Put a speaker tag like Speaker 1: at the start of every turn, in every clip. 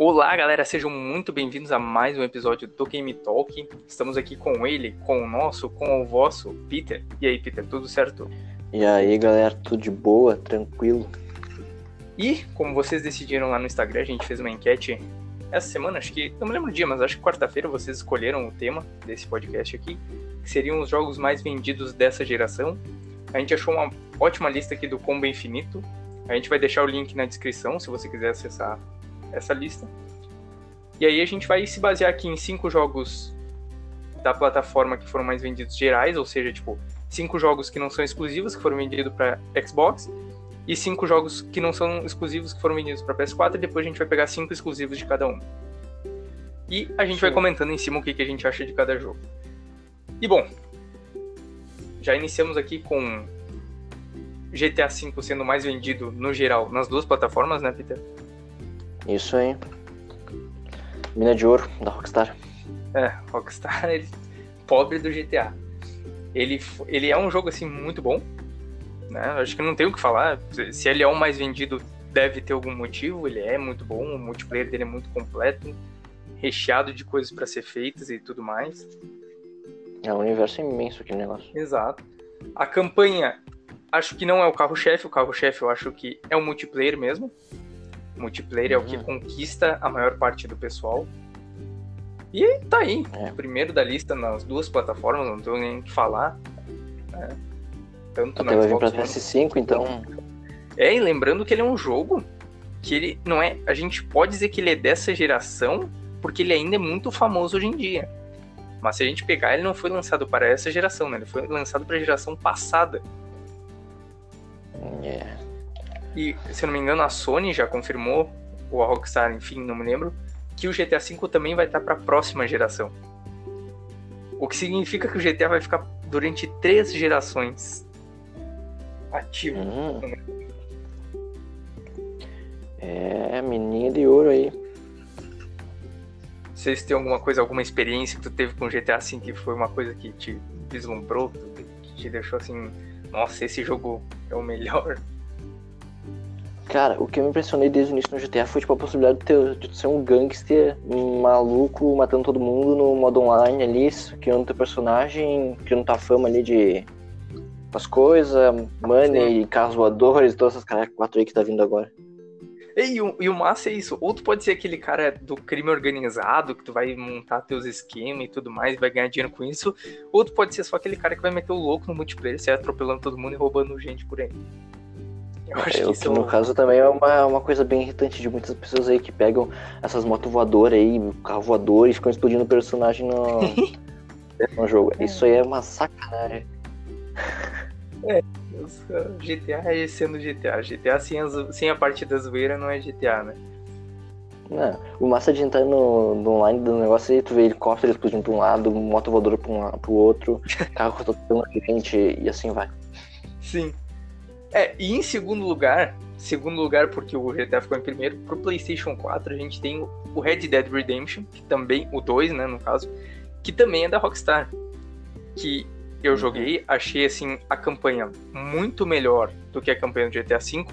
Speaker 1: Olá, galera, sejam muito bem-vindos a mais um episódio do Game Talk. Estamos aqui com ele, com o nosso, com o vosso, Peter. E aí, Peter, tudo certo?
Speaker 2: E aí, galera, tudo de boa, tranquilo?
Speaker 1: E, como vocês decidiram lá no Instagram, a gente fez uma enquete essa semana, acho que, não me lembro o dia, mas acho que quarta-feira vocês escolheram o tema desse podcast aqui, que seriam os jogos mais vendidos dessa geração. A gente achou uma ótima lista aqui do Combo Infinito. A gente vai deixar o link na descrição, se você quiser acessar essa lista. E aí a gente vai se basear aqui em cinco jogos da plataforma que foram mais vendidos gerais, ou seja, tipo, cinco jogos que não são exclusivos que foram vendidos para Xbox e cinco jogos que não são exclusivos que foram vendidos para PS4 e depois a gente vai pegar cinco exclusivos de cada um. E a gente Sim. vai comentando em cima o que, que a gente acha de cada jogo. E bom, já iniciamos aqui com GTA V sendo mais vendido no geral nas duas plataformas, né, Peter?
Speaker 2: Isso aí. Mina de ouro da Rockstar.
Speaker 1: É, Rockstar, ele, pobre do GTA. Ele, ele é um jogo assim muito bom. Né? Acho que não tem o que falar. Se ele é o mais vendido, deve ter algum motivo. Ele é muito bom, o multiplayer dele é muito completo, recheado de coisas para ser feitas e tudo mais.
Speaker 2: É um universo imenso aquele negócio.
Speaker 1: Exato. A campanha, acho que não é o carro-chefe. O carro-chefe eu acho que é o multiplayer mesmo. O multiplayer é o que uhum. conquista a maior parte do pessoal. E tá aí, é. primeiro da lista nas duas plataformas, não tenho nem o que falar.
Speaker 2: Né? Tanto vai vir pra PS5, então.
Speaker 1: É, e lembrando que ele é um jogo que ele não é. A gente pode dizer que ele é dessa geração, porque ele ainda é muito famoso hoje em dia. Mas se a gente pegar, ele não foi lançado para essa geração, né? Ele foi lançado para a geração passada.
Speaker 2: É.
Speaker 1: E, se eu não me engano, a Sony já confirmou, ou a Rockstar, enfim, não me lembro, que o GTA V também vai estar para a próxima geração. O que significa que o GTA vai ficar durante três gerações ativo. Hum.
Speaker 2: É, menina de ouro aí.
Speaker 1: Vocês têm alguma coisa, alguma experiência que tu teve com o GTA V que foi uma coisa que te vislumbrou, que te deixou assim, nossa, esse jogo é o melhor?
Speaker 2: Cara, o que eu me impressionei desde o início no GTA foi tipo, a possibilidade de, ter, de ser um gangster um maluco matando todo mundo no modo online ali, criando teu personagem, criando tua fama ali de as coisas, money, carros voadores, todas essas caras quatro aí que tá vindo agora.
Speaker 1: E o, e o massa é isso. Ou tu pode ser aquele cara do crime organizado, que tu vai montar teus esquemas e tudo mais, vai ganhar dinheiro com isso. Ou tu pode ser só aquele cara que vai meter o louco no multiplayer, sai atropelando todo mundo e roubando gente por aí.
Speaker 2: Eu acho é, que, isso no caso também é uma, uma coisa bem irritante de muitas pessoas aí que pegam essas motos voadoras aí, carro voador e ficam explodindo o personagem no, no jogo. Isso aí é uma sacanagem.
Speaker 1: É, GTA é sendo GTA. GTA sem, as, sem a parte da zoeira não é GTA, né?
Speaker 2: Não, o massa de entrar no, no online do negócio aí, tu vê helicóptero explodindo pra um lado, moto voadora pra um pro outro, carro atropelando gente e assim vai.
Speaker 1: Sim. É, e em segundo lugar, segundo lugar porque o GTA ficou em primeiro, pro PlayStation 4 a gente tem o Red Dead Redemption, que também, o 2, né, no caso, que também é da Rockstar. Que eu uhum. joguei, achei assim a campanha muito melhor do que a campanha do GTA V,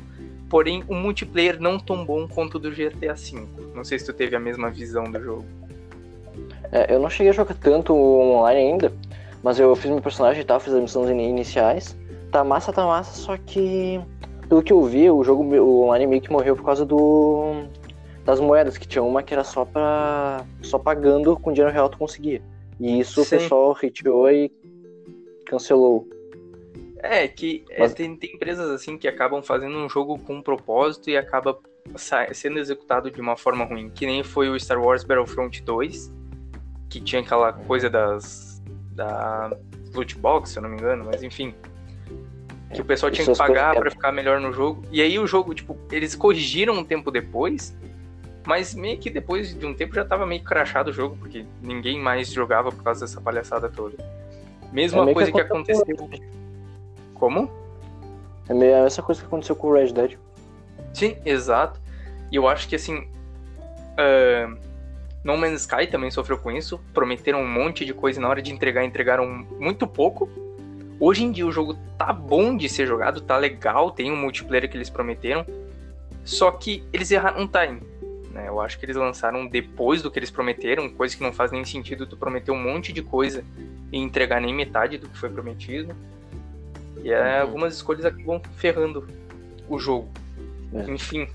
Speaker 1: porém o multiplayer não tão bom quanto o do GTA V. Não sei se tu teve a mesma visão do jogo.
Speaker 2: É, eu não cheguei a jogar tanto online ainda, mas eu fiz meu personagem e tal, fiz as missões iniciais tá massa, tá massa, só que pelo que eu vi, o jogo, o meio que morreu por causa do das moedas, que tinha uma que era só para só pagando com dinheiro real tu conseguia. E isso Sim. o pessoal retirou e cancelou.
Speaker 1: É, que é, Mas... tem, tem empresas assim que acabam fazendo um jogo com um propósito e acaba sendo executado de uma forma ruim, que nem foi o Star Wars Battlefront 2, que tinha aquela coisa das da loot box, se eu não me engano, mas enfim, que o pessoal tinha que pagar para ficar melhor no jogo. E aí o jogo, tipo, eles corrigiram um tempo depois, mas meio que depois de um tempo já tava meio crachado o jogo, porque ninguém mais jogava por causa dessa palhaçada toda. Mesma é coisa que, que aconteceu. Com... Como?
Speaker 2: É meio essa coisa que aconteceu com o Red Dead.
Speaker 1: Sim, exato. E eu acho que assim. Uh, no Man's Sky também sofreu com isso. Prometeram um monte de coisa e na hora de entregar, entregaram muito pouco. Hoje em dia o jogo tá bom de ser jogado, tá legal, tem um multiplayer que eles prometeram, só que eles erraram um time. né? Eu acho que eles lançaram depois do que eles prometeram, coisa que não faz nem sentido tu prometer um monte de coisa e entregar nem metade do que foi prometido. E é,
Speaker 2: Uhum.
Speaker 1: algumas escolhas acabam ferrando o jogo.
Speaker 2: É.
Speaker 1: Enfim.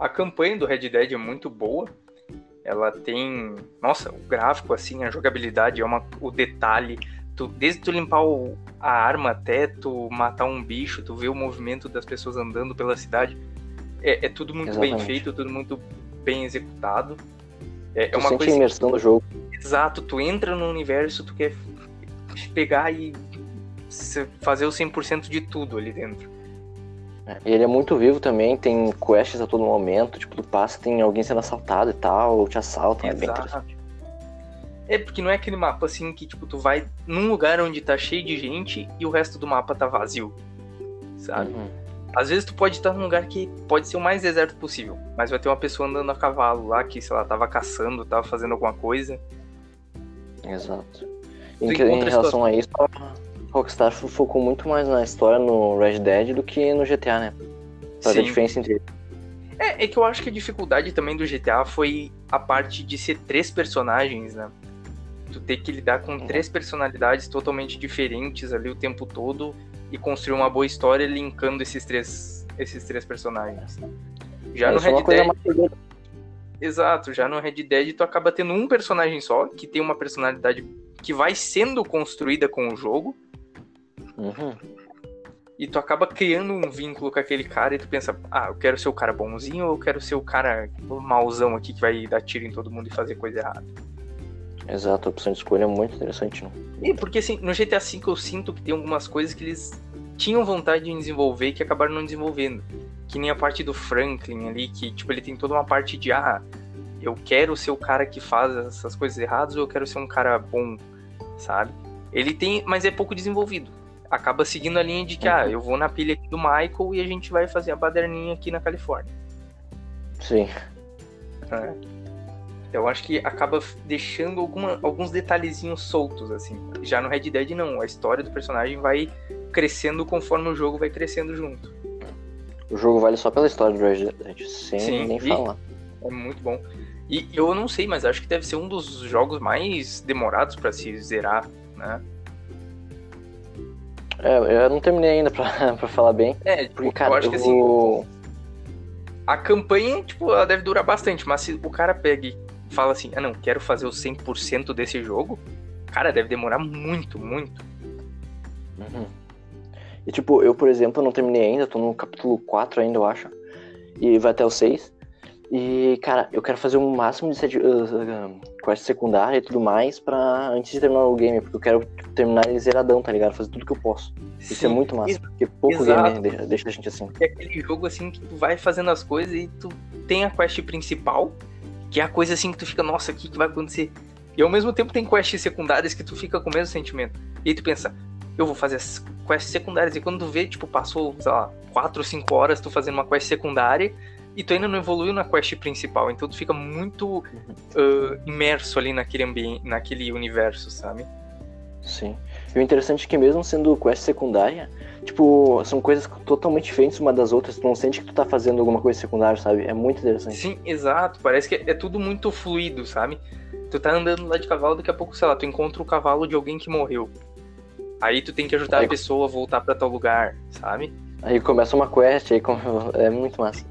Speaker 1: A campanha do Red Dead é muito boa. Ela tem, nossa, o gráfico assim, a jogabilidade é uma o detalhe, tu, desde tu limpar o- a arma até tu matar um bicho, tu vê o movimento das pessoas andando pela cidade. É, é tudo muito bem
Speaker 2: Exatamente.
Speaker 1: feito, tudo muito bem executado. É, é
Speaker 2: Tu
Speaker 1: uma
Speaker 2: sente
Speaker 1: coisa
Speaker 2: a imersão do jogo.
Speaker 1: Exato, tu entra no universo, tu quer pegar e fazer o 100% de tudo ali dentro.
Speaker 2: E ele é muito vivo também, tem quests a todo momento, tipo, tu passa, tem alguém sendo assaltado e tal, ou te assaltam, é bem
Speaker 1: Exato.
Speaker 2: interessante.
Speaker 1: É porque não é aquele mapa assim que tipo tu vai num lugar onde tá cheio de gente e o resto do mapa tá vazio. Sabe?
Speaker 2: Uhum.
Speaker 1: Às vezes tu pode estar num lugar que pode ser o mais deserto possível, mas vai ter uma pessoa andando a cavalo lá que, sei lá, tava caçando, tava fazendo alguma coisa.
Speaker 2: Exato. Em, em relação a isso, Rockstar fo- focou muito mais na história no Red Dead do que no GTA, né? Pra ver a diferença entre eles.
Speaker 1: É, é que eu acho que a dificuldade também do GTA foi a parte de ser três personagens, né? Tu ter que lidar com
Speaker 2: Uhum.
Speaker 1: três personalidades totalmente diferentes ali o tempo todo e construir uma boa história linkando esses três, esses três personagens. Já
Speaker 2: É,
Speaker 1: no Red Dead, exato, já no Red Dead tu acaba tendo um personagem só, que tem uma personalidade que vai sendo construída com o jogo,
Speaker 2: Uhum.
Speaker 1: e tu acaba criando um vínculo com aquele cara e tu pensa, ah, eu quero ser o cara bonzinho ou eu quero ser o cara mauzão aqui que vai dar tiro em todo mundo e fazer coisa errada.
Speaker 2: Exato, a opção de escolha é muito interessante, não?
Speaker 1: E porque assim, no GTA V eu sinto que tem algumas coisas que eles tinham vontade de desenvolver e que acabaram não desenvolvendo. Que nem a parte do Franklin ali, que tipo, ele tem toda uma parte de ah, eu quero ser o cara que faz essas coisas erradas ou eu quero ser um cara bom, sabe? Ele tem, mas é pouco desenvolvido. Acaba seguindo a linha de que, ah, eu vou na pilha aqui do Michael e a gente vai fazer a baderninha aqui na Califórnia.
Speaker 2: Sim.
Speaker 1: É. Eu acho que acaba deixando alguma, alguns detalhezinhos soltos, assim. Já no Red Dead, não. A história do personagem vai crescendo conforme o jogo vai crescendo junto.
Speaker 2: O jogo vale só pela história do Red Dead, sem
Speaker 1: Sim,
Speaker 2: nem falar.
Speaker 1: É muito bom. E eu não sei, mas acho que deve ser um dos jogos mais demorados pra se zerar, né?
Speaker 2: É, eu não terminei ainda pra, pra falar bem.
Speaker 1: É, tipo,
Speaker 2: Porque, cara,
Speaker 1: eu acho
Speaker 2: eu
Speaker 1: que assim,
Speaker 2: vou...
Speaker 1: a campanha, tipo, ela deve durar bastante, mas se o cara pega e fala assim, ah não, quero fazer o 100% desse jogo, cara, deve demorar muito, muito.
Speaker 2: Uhum. E tipo, eu, por exemplo, não terminei ainda, tô no capítulo 4 ainda, eu acho. E vai até o 6. E, cara, eu quero fazer o máximo de sete, uh, uh, quest secundária e tudo mais pra antes de terminar o game, porque eu quero terminar ele zeradão, tá ligado? Fazer tudo que eu posso. Isso
Speaker 1: Sim,
Speaker 2: é muito massa, porque pouco
Speaker 1: exato.
Speaker 2: game deixa, deixa a gente assim.
Speaker 1: é aquele jogo assim que tu vai fazendo as coisas e tu tem a quest principal, que é a coisa assim que tu fica, nossa, o que, que vai acontecer? E ao mesmo tempo tem quests secundárias que tu fica com o mesmo sentimento. E aí tu pensa, eu vou fazer as quests secundárias. E quando tu vê, tipo, passou, sei lá, 4 ou 5 horas tu fazendo uma quest secundária e tu ainda não evoluiu na quest principal. Então tu fica muito ah, imerso ali naquele ambiente, naquele universo, sabe?
Speaker 2: Sim. E o interessante é que mesmo sendo quest secundária, tipo, são coisas totalmente diferentes uma das outras, tu não sente que tu tá fazendo alguma coisa secundária, sabe? É muito interessante.
Speaker 1: Sim, exato. Parece que é tudo muito fluido, sabe? Tu tá andando lá de cavalo, daqui a pouco, sei lá, tu encontra o cavalo de alguém que morreu. Aí tu tem que ajudar
Speaker 2: Aí-
Speaker 1: a pessoa a voltar pra tal lugar, sabe?
Speaker 2: Aí começa uma quest, aí é muito massa.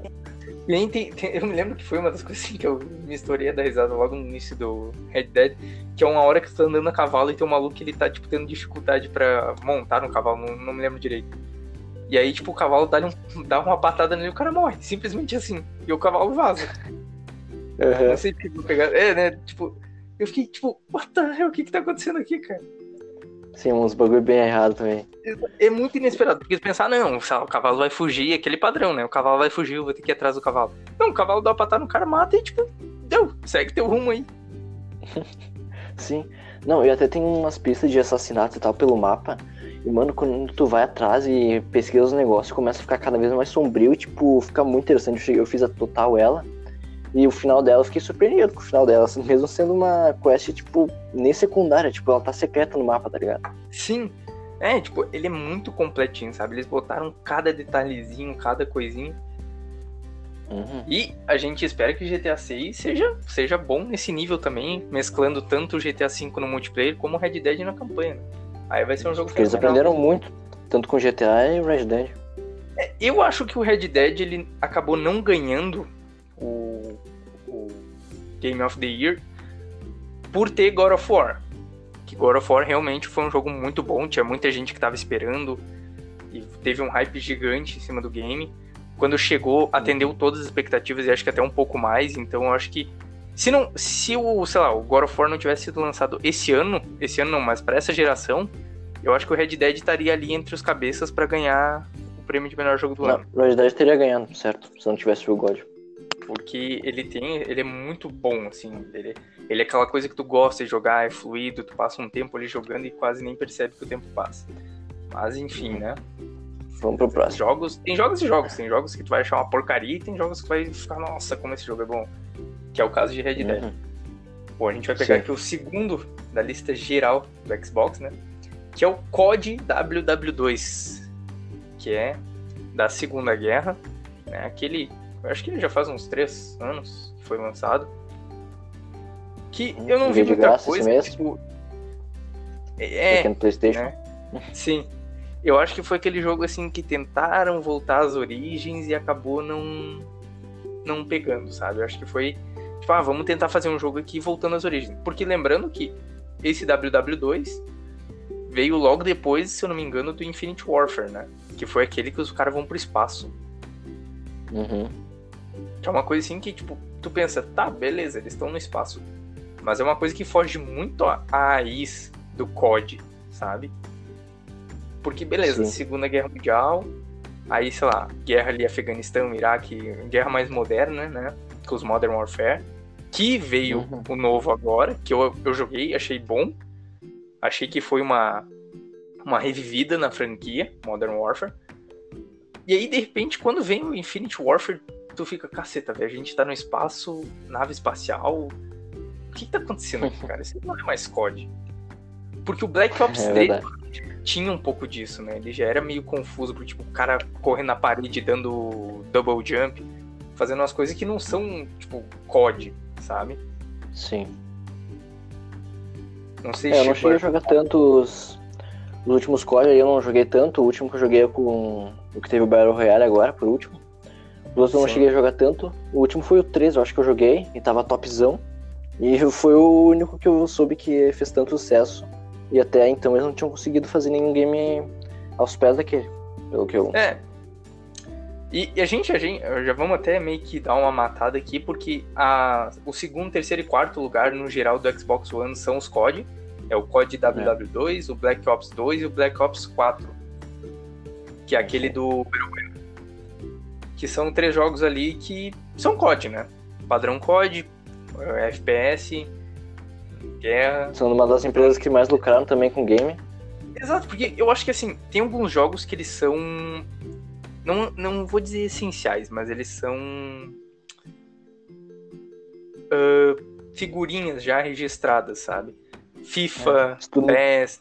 Speaker 1: E aí tem, tem- eu me lembro que foi uma das coisas assim, que eu me estourei a dar risada logo no início do Red Dead, que é uma hora que tu tá andando a cavalo e tem um maluco que ele tá, tipo, tendo dificuldade pra montar no cavalo, não, não me lembro direito. E aí, tipo, o cavalo dá, um, dá uma patada nele e o cara morre, simplesmente assim. E o cavalo vaza. Não sei pegar. É, né? Tipo, eu fiquei tipo, what the hell? O que que tá acontecendo aqui, cara?
Speaker 2: Sim, uns bagulho bem errado também.
Speaker 1: É muito inesperado, porque pensar, não, sei lá, o cavalo vai fugir, aquele padrão, né? O cavalo vai fugir, eu vou ter que ir atrás do cavalo. Não, o cavalo dá uma patada no cara, mata e tipo, deu, segue teu rumo aí.
Speaker 2: Sim. Não, e até tem umas pistas de assassinato e tal pelo mapa. E, mano, quando tu vai atrás e pesquisa os negócios, começa a ficar cada vez mais sombrio e, tipo, fica muito interessante. Eu cheguei- Eu fiz a total ela. E o final dela, eu fiquei surpreendido com o final dela, mesmo sendo uma quest, tipo, nem secundária, tipo, ela tá secreta no mapa, tá ligado?
Speaker 1: Sim. É, tipo, ele é muito completinho, sabe? Eles botaram cada detalhezinho, cada coisinha.
Speaker 2: Uhum.
Speaker 1: E a gente espera que GTA 6 seja, seja bom nesse nível também, mesclando tanto o GTA V no multiplayer como o Red Dead na campanha. né? Aí vai ser um jogo
Speaker 2: Porque eles aprenderam muito, tanto com GTA e Red Dead.
Speaker 1: É, Eu acho que o Red Dead ele acabou não ganhando o, o Game of the Year por ter God of War. Que God of War realmente foi um jogo muito bom, tinha muita gente que tava esperando e teve um hype gigante em cima do game. Quando chegou, atendeu todas as expectativas e acho que até um pouco mais, então eu acho que se não, se o, sei lá, o God of War não tivesse sido lançado esse ano, esse ano não, mas para essa geração, eu acho que o Red Dead estaria ali entre os cabeças para ganhar o prêmio de melhor jogo do ano.
Speaker 2: Não, Red Dead teria ganhado, certo? Se não tivesse o God.
Speaker 1: Porque ele tem. Ele é muito bom, assim. Ele, ele é aquela coisa que tu gosta de jogar, é fluido, tu passa um tempo ali jogando e quase nem percebe que o tempo passa. Mas enfim, né?
Speaker 2: Vamos pro próximo.
Speaker 1: Jogos. Tem jogos e jogos. Tem jogos que tu vai achar uma porcaria e tem jogos que tu vai ficar, nossa, como esse jogo é bom. Que é o caso de Red Dead.
Speaker 2: Uhum.
Speaker 1: Bom, a gente vai pegar
Speaker 2: Sim.
Speaker 1: aqui o segundo da lista geral do Xbox, né? Que é o COD WW2, que é da Segunda Guerra, né? Aquele, acho que ele já faz uns três anos que foi lançado. Que eu não vi muita
Speaker 2: graça
Speaker 1: coisa,
Speaker 2: esse
Speaker 1: tipo... É,
Speaker 2: no Playstation.
Speaker 1: né? sim. Eu acho que foi aquele jogo assim que tentaram voltar às origens e acabou não não pegando, sabe? Eu acho que foi tipo, ah, vamos tentar fazer um jogo aqui voltando às origens. Porque lembrando que esse WW2 veio logo depois, se eu não me engano, do Infinite Warfare, né? Que foi aquele que os caras vão pro espaço.
Speaker 2: Uhum.
Speaker 1: É uma coisa assim que, tipo, tu pensa, tá, beleza, eles estão no espaço. Mas é uma coisa que foge muito à raiz do COD, sabe? Porque, beleza,
Speaker 2: Sim.
Speaker 1: Segunda Guerra Mundial, aí, sei lá, guerra ali Afeganistão, Iraque, guerra mais moderna, né? Com os Modern Warfare. Que veio
Speaker 2: Uhum.
Speaker 1: o novo agora, que eu, eu joguei, achei bom. Achei que foi uma, uma revivida na franquia, Modern Warfare. E aí, de repente, quando vem o Infinite Warfare, tu fica, caceta, velho, a gente tá no espaço, nave espacial. O que, que tá acontecendo aqui, cara? Isso não é mais COD. Porque o Black Ops
Speaker 2: É
Speaker 1: 3
Speaker 2: verdade.
Speaker 1: tinha um pouco disso, né? Ele já era meio confuso, porque, tipo, o cara correndo na parede, dando double jump, fazendo umas coisas que não são, tipo, COD, sabe?
Speaker 2: Sim.
Speaker 1: Não sei
Speaker 2: É, eu não
Speaker 1: se
Speaker 2: cheguei a jogar tanto os, os últimos COD aí, eu não joguei tanto. O último que eu joguei é com o que teve o Battle Royale agora, por último. Outros eu não
Speaker 1: Sim.
Speaker 2: cheguei a jogar tanto. O último foi o 3, eu acho que eu joguei, e tava topzão. E foi o único que eu soube que fez tanto sucesso. E até então eles não tinham conseguido fazer nenhum game aos pés daquele. Pelo que eu.
Speaker 1: É. E, e a gente, a gente, já vamos até meio que dar uma matada aqui, porque a, o segundo, terceiro e quarto lugar no geral do Xbox One são os COD. É o COD WW2, o Black Ops 2 e o Black Ops 4. Que é aquele do BioWare. Que são três jogos ali que são COD, né? Padrão COD, eh, FPS, guerra,
Speaker 2: São uma das empresas que mais lucraram também com game.
Speaker 1: Exato, porque eu acho que assim, tem alguns jogos que eles são. Não, não vou dizer essenciais, mas eles são. ah, figurinhas já registradas, sabe? FIFA,
Speaker 2: não-
Speaker 1: PES,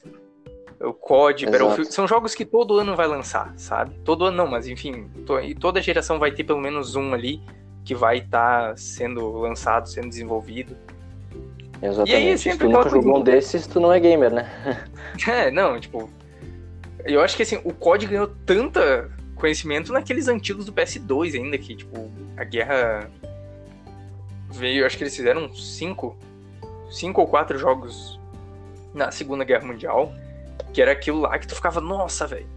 Speaker 1: o COD,
Speaker 2: Exato.
Speaker 1: Battlefield. São jogos que todo ano vai lançar, sabe? Todo ano não, mas enfim, to- e toda geração vai ter pelo menos um ali que vai estar sendo lançado, sendo desenvolvido.
Speaker 2: Exatamente.
Speaker 1: E aí,
Speaker 2: Se
Speaker 1: sempre
Speaker 2: tu nunca jogou um desses, tu não é gamer, né?
Speaker 1: É, não, tipo. Eu acho que assim, o COD ganhou tanta conhecimento naqueles antigos do PS2 ainda, que, tipo, a guerra veio. Acho que eles fizeram cinco. Cinco ou quatro jogos na Segunda Guerra Mundial. Que era aquilo lá que tu ficava, nossa, velho.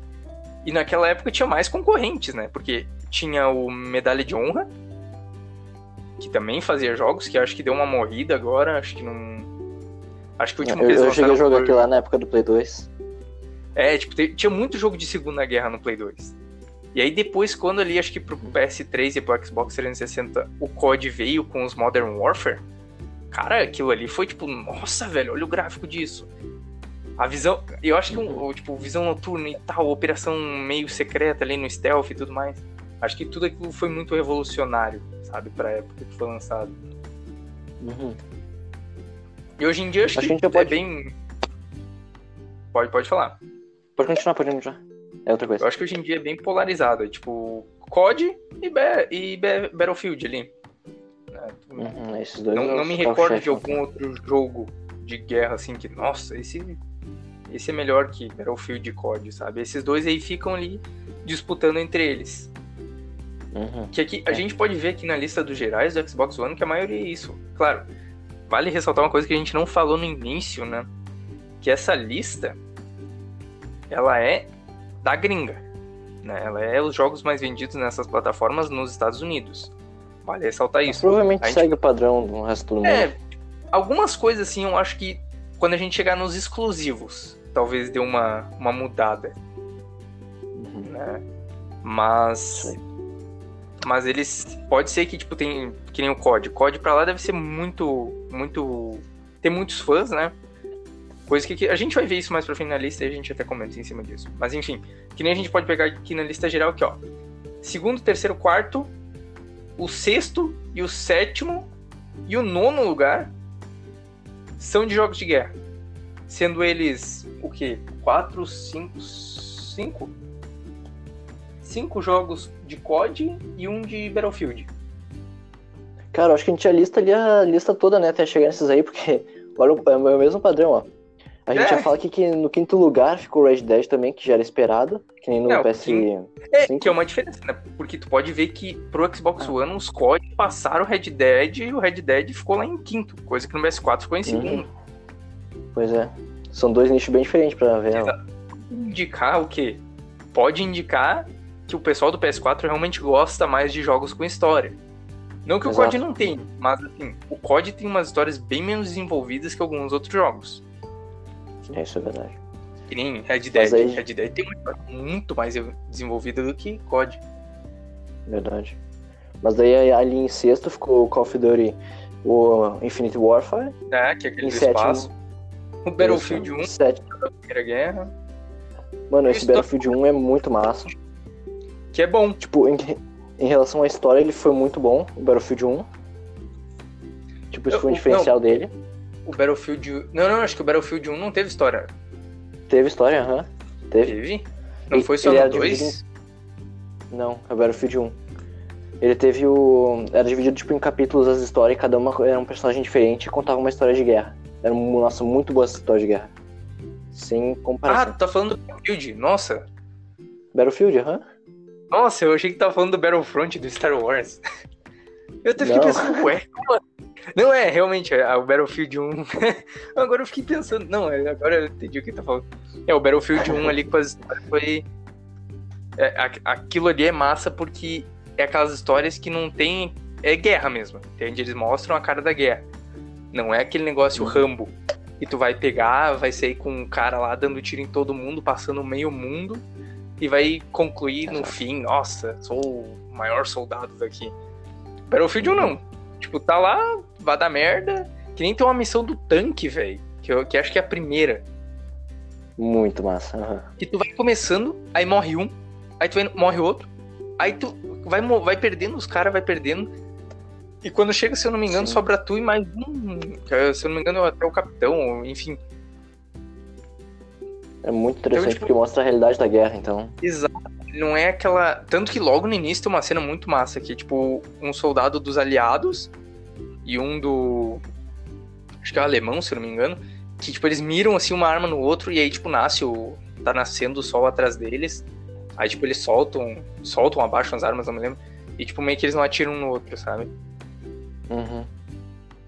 Speaker 1: E naquela época tinha mais concorrentes, né? Porque tinha o Medalha de Honra, que também fazia jogos, que eu acho que deu uma morrida agora, acho que não. Acho que o último
Speaker 2: Eu,
Speaker 1: que eles
Speaker 2: eu cheguei a jogar
Speaker 1: foi-
Speaker 2: aquilo lá na época do Play 2.
Speaker 1: é, tipo, tinha muito jogo de Segunda Guerra no Play 2. E aí depois, quando ali, acho que pro PS3 e pro Xbox 360, o COD veio com os Modern Warfare, cara, aquilo ali foi tipo, nossa, velho, olha o gráfico disso. A visão, eu acho que, um, o, tipo, visão noturna e tal, operação meio secreta ali no stealth e tudo mais. Acho que tudo aquilo foi muito revolucionário, sabe? Pra época que foi lançado.
Speaker 2: Uhum.
Speaker 1: E hoje em dia acho,
Speaker 2: Acho
Speaker 1: que,
Speaker 2: que a gente já
Speaker 1: é
Speaker 2: pode-
Speaker 1: bem. Pode, pode falar.
Speaker 2: Pode continuar, pode continuar. É outra coisa.
Speaker 1: Eu acho que hoje em dia é bem polarizado. É tipo COD e, Ba- e Ba- Battlefield ali. né?
Speaker 2: Uhum, esses dois
Speaker 1: Não,
Speaker 2: são
Speaker 1: não me recordo de
Speaker 2: né?
Speaker 1: algum outro jogo de guerra assim que, nossa, esse, esse é melhor que Battlefield e COD, sabe? Esses dois aí ficam ali disputando entre eles.
Speaker 2: Uhum.
Speaker 1: Que aqui, a gente pode ver aqui na lista dos gerais do Xbox One que a maioria é isso. Claro, vale ressaltar uma coisa que a gente não falou no início, né? Que essa lista, ela é da gringa. Né? Ela é os jogos mais vendidos nessas plataformas nos Estados Unidos. Vale ressaltar
Speaker 2: Mas
Speaker 1: isso.
Speaker 2: provavelmente
Speaker 1: A gente-
Speaker 2: segue o padrão do resto do mundo.
Speaker 1: É, algumas coisas assim, eu acho que quando a gente chegar nos exclusivos, talvez dê uma, uma mudada,
Speaker 2: Uhum.
Speaker 1: né? Mas
Speaker 2: Sim.
Speaker 1: mas eles pode ser que tipo tem que nem o COD. COD pra lá deve ser muito muito tem muitos fãs, né? Coisa que, que- a gente vai ver isso mais pra frente na lista e a gente até comenta em cima disso. Mas enfim, que nem a gente pode pegar aqui na lista geral aqui, ó. Segundo, terceiro, quarto, o sexto e o sétimo e o nono lugar são de jogos de guerra. Sendo eles o quê? Quatro, cinco, cinco? Cinco jogos de COD e um de Battlefield.
Speaker 2: Cara, acho que a gente já lista ali a lista toda, né? Até chegar nesses aí, porque olha, é o mesmo padrão, ó. A gente
Speaker 1: É.
Speaker 2: já fala aqui que no quinto lugar ficou o Red Dead também, que já era esperado, que nem no
Speaker 1: É, o
Speaker 2: PS.
Speaker 1: É,
Speaker 2: Sim.
Speaker 1: que é uma diferença, né? Porque tu pode ver que pro Xbox One os COD passaram o Red Dead e o Red Dead ficou lá em quinto, coisa que no PS4 ficou em segundo.
Speaker 2: Pois é. São dois nichos bem diferentes pra ver.
Speaker 1: Exato. Indicar o quê? Pode indicar que o pessoal do PS4 realmente gosta mais de jogos com história. Não que o
Speaker 2: Exato.
Speaker 1: COD não tenha, mas assim, o COD tem umas histórias bem menos desenvolvidas que alguns outros jogos.
Speaker 2: É, isso é verdade.
Speaker 1: Que nem Red Dead.
Speaker 2: Aí-
Speaker 1: Red Dead tem uma história muito mais desenvolvida do que COD.
Speaker 2: Verdade. Mas daí ali em sexto ficou o Call of Duty, o Infinite Warfare.
Speaker 1: né? Que é aquele
Speaker 2: Em sétimo.
Speaker 1: espaço. O Battlefield 1,
Speaker 2: Sete-
Speaker 1: da Primeira Guerra.
Speaker 2: Mano, esse Battlefield 1 é muito massa.
Speaker 1: Que é bom.
Speaker 2: Tipo, em, em relação à história, ele foi muito bom, o Battlefield 1. Tipo, isso
Speaker 1: Eu-
Speaker 2: foi um
Speaker 1: não.
Speaker 2: diferencial dele.
Speaker 1: O Battlefield. Não, não, acho que o Battlefield 1 não teve história.
Speaker 2: Teve história, aham. Teve.
Speaker 1: Teve? Não
Speaker 2: E-
Speaker 1: foi só no
Speaker 2: era
Speaker 1: 2?
Speaker 2: dividido Não, é o Battlefield 1. Ele teve o. Era dividido tipo, em capítulos as histórias, e cada uma era um personagem diferente e contava uma história de guerra. Era, nossa, muito boa história de guerra. Sem
Speaker 1: Ah,
Speaker 2: comparação.
Speaker 1: tu tá falando do Battlefield. Nossa.
Speaker 2: Battlefield, aham.
Speaker 1: Nossa, eu achei que tava falando do Battlefront do Star Wars. Eu até fiquei
Speaker 2: Não.
Speaker 1: pensando, ué, como assim? Não é, realmente, é, o Battlefield 1. agora eu fiquei pensando, não, é, agora eu entendi o que tá falando. É, o Battlefield 1 ali com as histórias foi. é, aquilo ali é massa porque é aquelas histórias que não tem. É guerra mesmo, entende? Eles mostram a cara da guerra. Não é aquele negócio Rambo. E tu vai pegar, vai sair com um cara lá dando tiro em todo mundo, passando meio mundo, e vai concluir no fim, nossa, sou o maior soldado daqui. Battlefield 1 não. Tipo, tá lá, vai dar merda. Que nem tem uma missão do tanque, velho. Que, eu- que acho que é a primeira.
Speaker 2: Muito massa. aham.
Speaker 1: Que tu vai começando, aí morre um, aí tu vai- morre outro, aí tu vai, vai perdendo, os caras vai perdendo. E quando chega, se eu não me engano,
Speaker 2: Sim.
Speaker 1: sobra tu e mais um. é, Se eu não me engano, até o capitão, enfim.
Speaker 2: É muito interessante
Speaker 1: tipo-
Speaker 2: porque mostra a realidade da guerra, então.
Speaker 1: Exato. Não é aquela. Tanto que logo no início tem uma cena muito massa, que é tipo um soldado dos aliados e um do. Acho que é o alemão, se eu não me engano. Que tipo, eles miram assim uma arma no outro e aí, tipo, nasce o. Tá nascendo o sol atrás deles. Aí, tipo, eles soltam. Soltam, abaixam as armas, não me lembro. E, tipo, meio que eles não atiram um no outro, sabe?
Speaker 2: Uhum.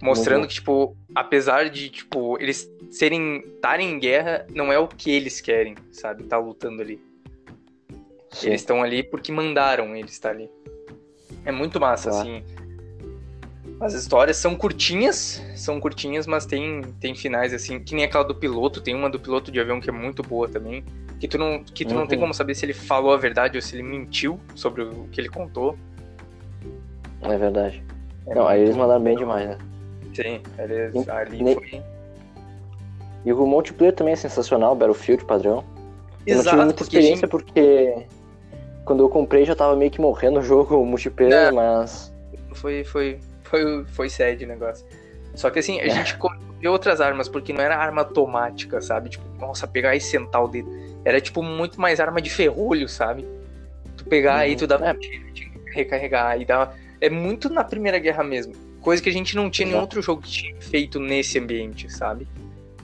Speaker 1: Mostrando
Speaker 2: Uhum.
Speaker 1: que, tipo, apesar de, tipo, eles serem. estarem em guerra, não é o que eles querem, sabe? Tá lutando ali.
Speaker 2: Sim.
Speaker 1: Eles estão ali porque mandaram eles estar ali. É muito massa, assim. As histórias são curtinhas, são curtinhas, mas tem, tem finais assim, que nem aquela do piloto, tem uma do piloto de avião que é muito boa também. Que tu não, que tu não tem
Speaker 2: Uhum.
Speaker 1: como saber se ele falou a verdade ou se ele mentiu sobre o que ele contou.
Speaker 2: É verdade.
Speaker 1: É
Speaker 2: Não, aí eles mandaram bem demais, né?
Speaker 1: Sim, eles,
Speaker 2: E-
Speaker 1: ali
Speaker 2: nem-
Speaker 1: foi.
Speaker 2: E o multiplayer também é sensacional, Battlefield padrão. Eu não tive muita
Speaker 1: porque a gente-
Speaker 2: experiência porque quando eu comprei já tava meio que morrendo o jogo multiplayer,
Speaker 1: Não.
Speaker 2: mas
Speaker 1: foi, foi, foi, foi sad o negócio. Só que assim, a gente vê outras armas, porque não era arma automática, sabe? Tipo, nossa, pegar e sentar o dedo. Era tipo muito mais arma de ferrolho, sabe? Tu pegar aí, tu dava
Speaker 2: É.
Speaker 1: recarregar e dava. É muito na Primeira Guerra mesmo. Coisa que a gente não tinha em
Speaker 2: Exato.
Speaker 1: outro jogo que tinha feito nesse ambiente, sabe?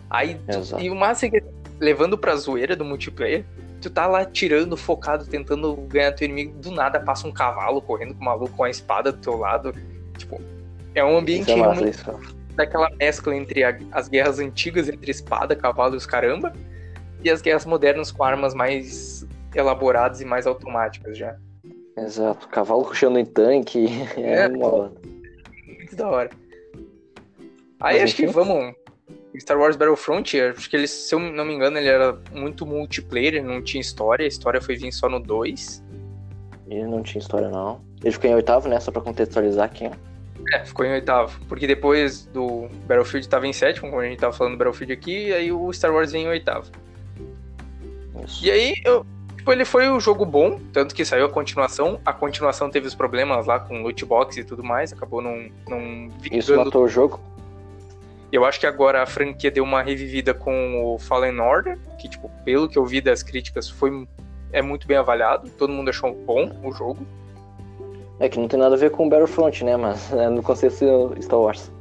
Speaker 1: Aí, tu- e o massa é que, levando pra zoeira do multiplayer, tu tá lá tirando, focado, tentando ganhar teu inimigo, do nada passa um cavalo correndo com o maluco com a espada do teu lado. Tipo, é um ambiente
Speaker 2: Isso é massa,
Speaker 1: daquela mescla entre a- as guerras antigas, entre espada, cavalo e os caramba, e as guerras modernas com armas mais elaboradas e mais automáticas já.
Speaker 2: Exato. Cavalo ruxando em tanque. É,
Speaker 1: É,
Speaker 2: uma...
Speaker 1: Muito da hora. Aí
Speaker 2: Mas
Speaker 1: acho que vamos. Star Wars Battlefront, acho que ele, se eu não me engano, ele era muito multiplayer, ele não tinha história, a história foi vir só no 2.
Speaker 2: Ele não tinha história, não. Ele ficou em oitavo, né? Só pra contextualizar aqui.
Speaker 1: É, ficou em oitavo. Porque depois do Battlefield tava em sétimo, como a gente tava falando do Battlefield aqui, aí o Star Wars vem em oitavo.
Speaker 2: Isso.
Speaker 1: E aí, eu, tipo, ele foi um jogo bom, tanto que saiu a continuação. A continuação teve os problemas lá com loot box e tudo mais, acabou não, não
Speaker 2: Isso matou o jogo.
Speaker 1: Eu acho que agora a franquia deu uma revivida com o Fallen Order, que, tipo, pelo que eu vi das críticas, foi é muito bem avaliado. Todo mundo achou bom o jogo.
Speaker 2: É que não tem nada a ver com Battlefront, né? Mas é no contexto Star Wars.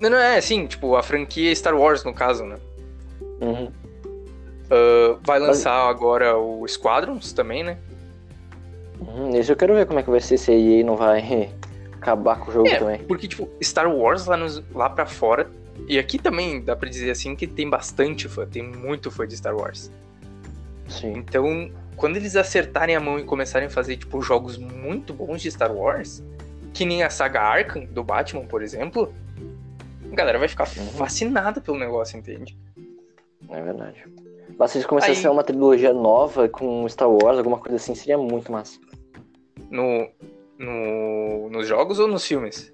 Speaker 1: Não, não é assim, tipo, a franquia Star Wars, no caso, né?
Speaker 2: Uhum.
Speaker 1: Uh, vai lançar agora o Squadrons também, né?
Speaker 2: Uhum. Esse eu quero ver como é que vai ser se a EA não vai acabar com o jogo
Speaker 1: É,
Speaker 2: também.
Speaker 1: Porque, tipo, Star Wars lá, nos, lá pra fora, e aqui também dá pra dizer assim que tem bastante fã, tem muito fã de Star Wars.
Speaker 2: Sim.
Speaker 1: Então, quando eles acertarem a mão e começarem a fazer, tipo, jogos muito bons de Star Wars, que nem a saga Arkham do Batman, por exemplo, a galera vai ficar
Speaker 2: Uhum.
Speaker 1: fascinada pelo negócio, entende?
Speaker 2: É verdade. Mas se eles começassem
Speaker 1: Aí-
Speaker 2: ser uma trilogia nova com Star Wars, alguma coisa assim, seria muito massa.
Speaker 1: No, no, nos jogos ou nos filmes?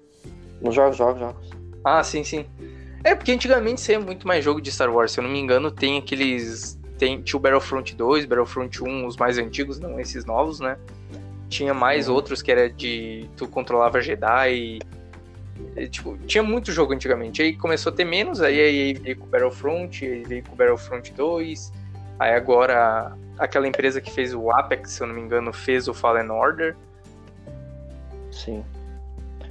Speaker 2: Nos jogos, jogos, jogos.
Speaker 1: Ah, sim, sim. É, porque antigamente saía muito mais jogo de Star Wars. Se eu não me engano, tem aqueles. Tem, tinha o Battlefront 2, Battlefront 1, os mais antigos, não esses novos, né? Tinha mais
Speaker 2: Uhum.
Speaker 1: outros que era de. Tu controlava Jedi. Tipo, tinha muito jogo antigamente. Aí começou a ter menos, aí aí veio com o Battlefront, aí veio com o Battlefront 2. Aí agora aquela empresa que fez o Apex, se eu não me engano, fez o Fallen Order.
Speaker 2: Sim.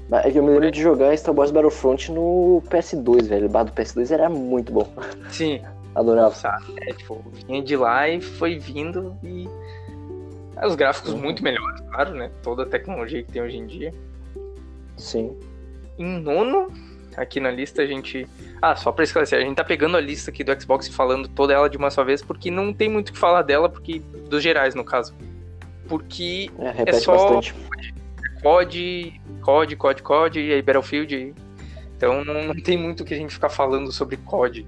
Speaker 2: Mas é que eu me lembro de jogar Star Wars Battlefront no PS2, velho. O bar do PS2 era muito bom.
Speaker 1: Sim,
Speaker 2: Adorava.
Speaker 1: sabe? É, tipo, vinha de lá e foi vindo e. Os gráficos
Speaker 2: Uhum.
Speaker 1: muito melhores, claro, né? Toda a tecnologia que tem hoje em dia.
Speaker 2: Sim.
Speaker 1: Em nono, aqui na lista a gente. Ah, só pra esclarecer, a gente tá pegando a lista aqui do Xbox e falando toda ela de uma só vez, porque não tem muito o que falar dela, porque. Dos gerais, no caso. Porque
Speaker 2: É, repete
Speaker 1: só-
Speaker 2: bastante.
Speaker 1: COD, COD, COD, COD, e aí Battlefield. Então não, não tem muito o que a gente ficar falando sobre COD.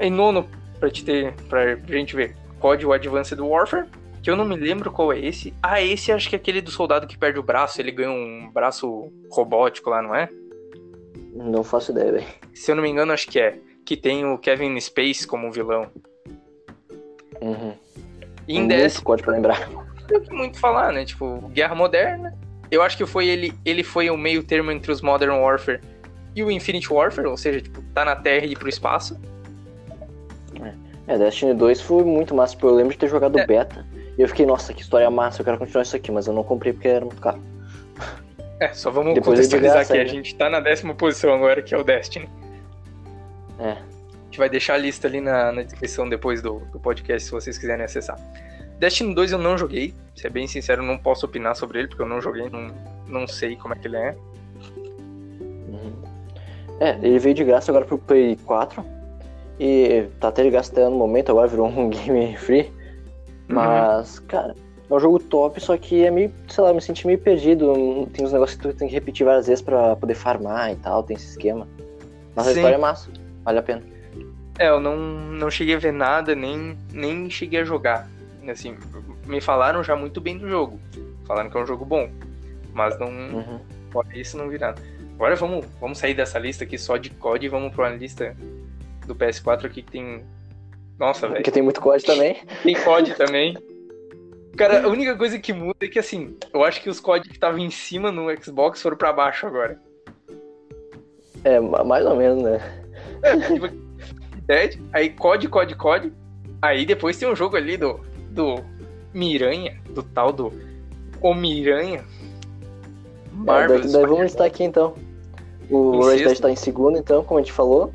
Speaker 1: Em nono, pra, te ter, pra gente ver, COD, o Advanced Warfare, que eu não me lembro qual é esse. Ah, esse acho que é aquele do soldado que perde o braço, ele ganha um braço robótico lá, não é?
Speaker 2: Não faço ideia, velho.
Speaker 1: Se eu não me engano, acho que é. Que tem o Kevin Space como vilão.
Speaker 2: Uhum.
Speaker 1: E em
Speaker 2: Muito
Speaker 1: décimo,
Speaker 2: código pra lembrar.
Speaker 1: tem que muito falar, né? Tipo, Guerra Moderna. Eu acho que foi ele, ele foi o meio termo entre os Modern Warfare e o Infinite Warfare, ou seja, tipo, tá na Terra e ir pro espaço.
Speaker 2: É, Destiny 2 foi muito massa, porque eu lembro de ter jogado
Speaker 1: É.
Speaker 2: beta. E eu fiquei, nossa, que história massa, eu quero continuar isso aqui, mas eu não comprei porque era muito caro.
Speaker 1: É, só vamos
Speaker 2: Depois é de
Speaker 1: contextualizar
Speaker 2: graça
Speaker 1: aqui. A gente tá na décima posição agora, que é o Destiny.
Speaker 2: É.
Speaker 1: A gente vai deixar a lista ali na, na descrição depois do, do podcast, se vocês quiserem acessar. Destiny 2 eu não joguei, ser bem sincero, não posso opinar sobre ele, porque eu não joguei, não, não sei como é que ele é.
Speaker 2: Uhum. É, ele veio de graça agora pro Play 4. E tá até de graça até no momento, agora virou um game free. Mas, cara, é um jogo top, só que é meio, sei lá, eu me senti meio perdido. Tem uns negócios que tu tem que repetir várias vezes pra poder farmar e tal, tem esse esquema. Mas a
Speaker 1: Sim.
Speaker 2: história é massa, vale a pena.
Speaker 1: É, eu não, não cheguei a ver nada, nem, nem cheguei a jogar. Assim, me falaram já muito bem do jogo. Falaram que é um jogo bom. Mas não.
Speaker 2: Uhum.
Speaker 1: Fora isso, não vi nada. Agora vamos, vamos sair dessa lista aqui só de COD e vamos pra uma lista do PS4 aqui que tem. Nossa, velho.
Speaker 2: Porque tem muito código também.
Speaker 1: Tem COD também. Cara, a única coisa que muda é que assim, eu acho que os códigos que estavam em cima no Xbox foram pra baixo agora.
Speaker 2: É, mais ou menos, né?
Speaker 1: É, tipo, Dead, aí COD, COD, COD. Aí depois tem um jogo ali do, do Miranha, do tal do O Miranha.
Speaker 2: É, daí, daí vamos estar aqui então. O Red Dead está em segundo, então, como a gente falou.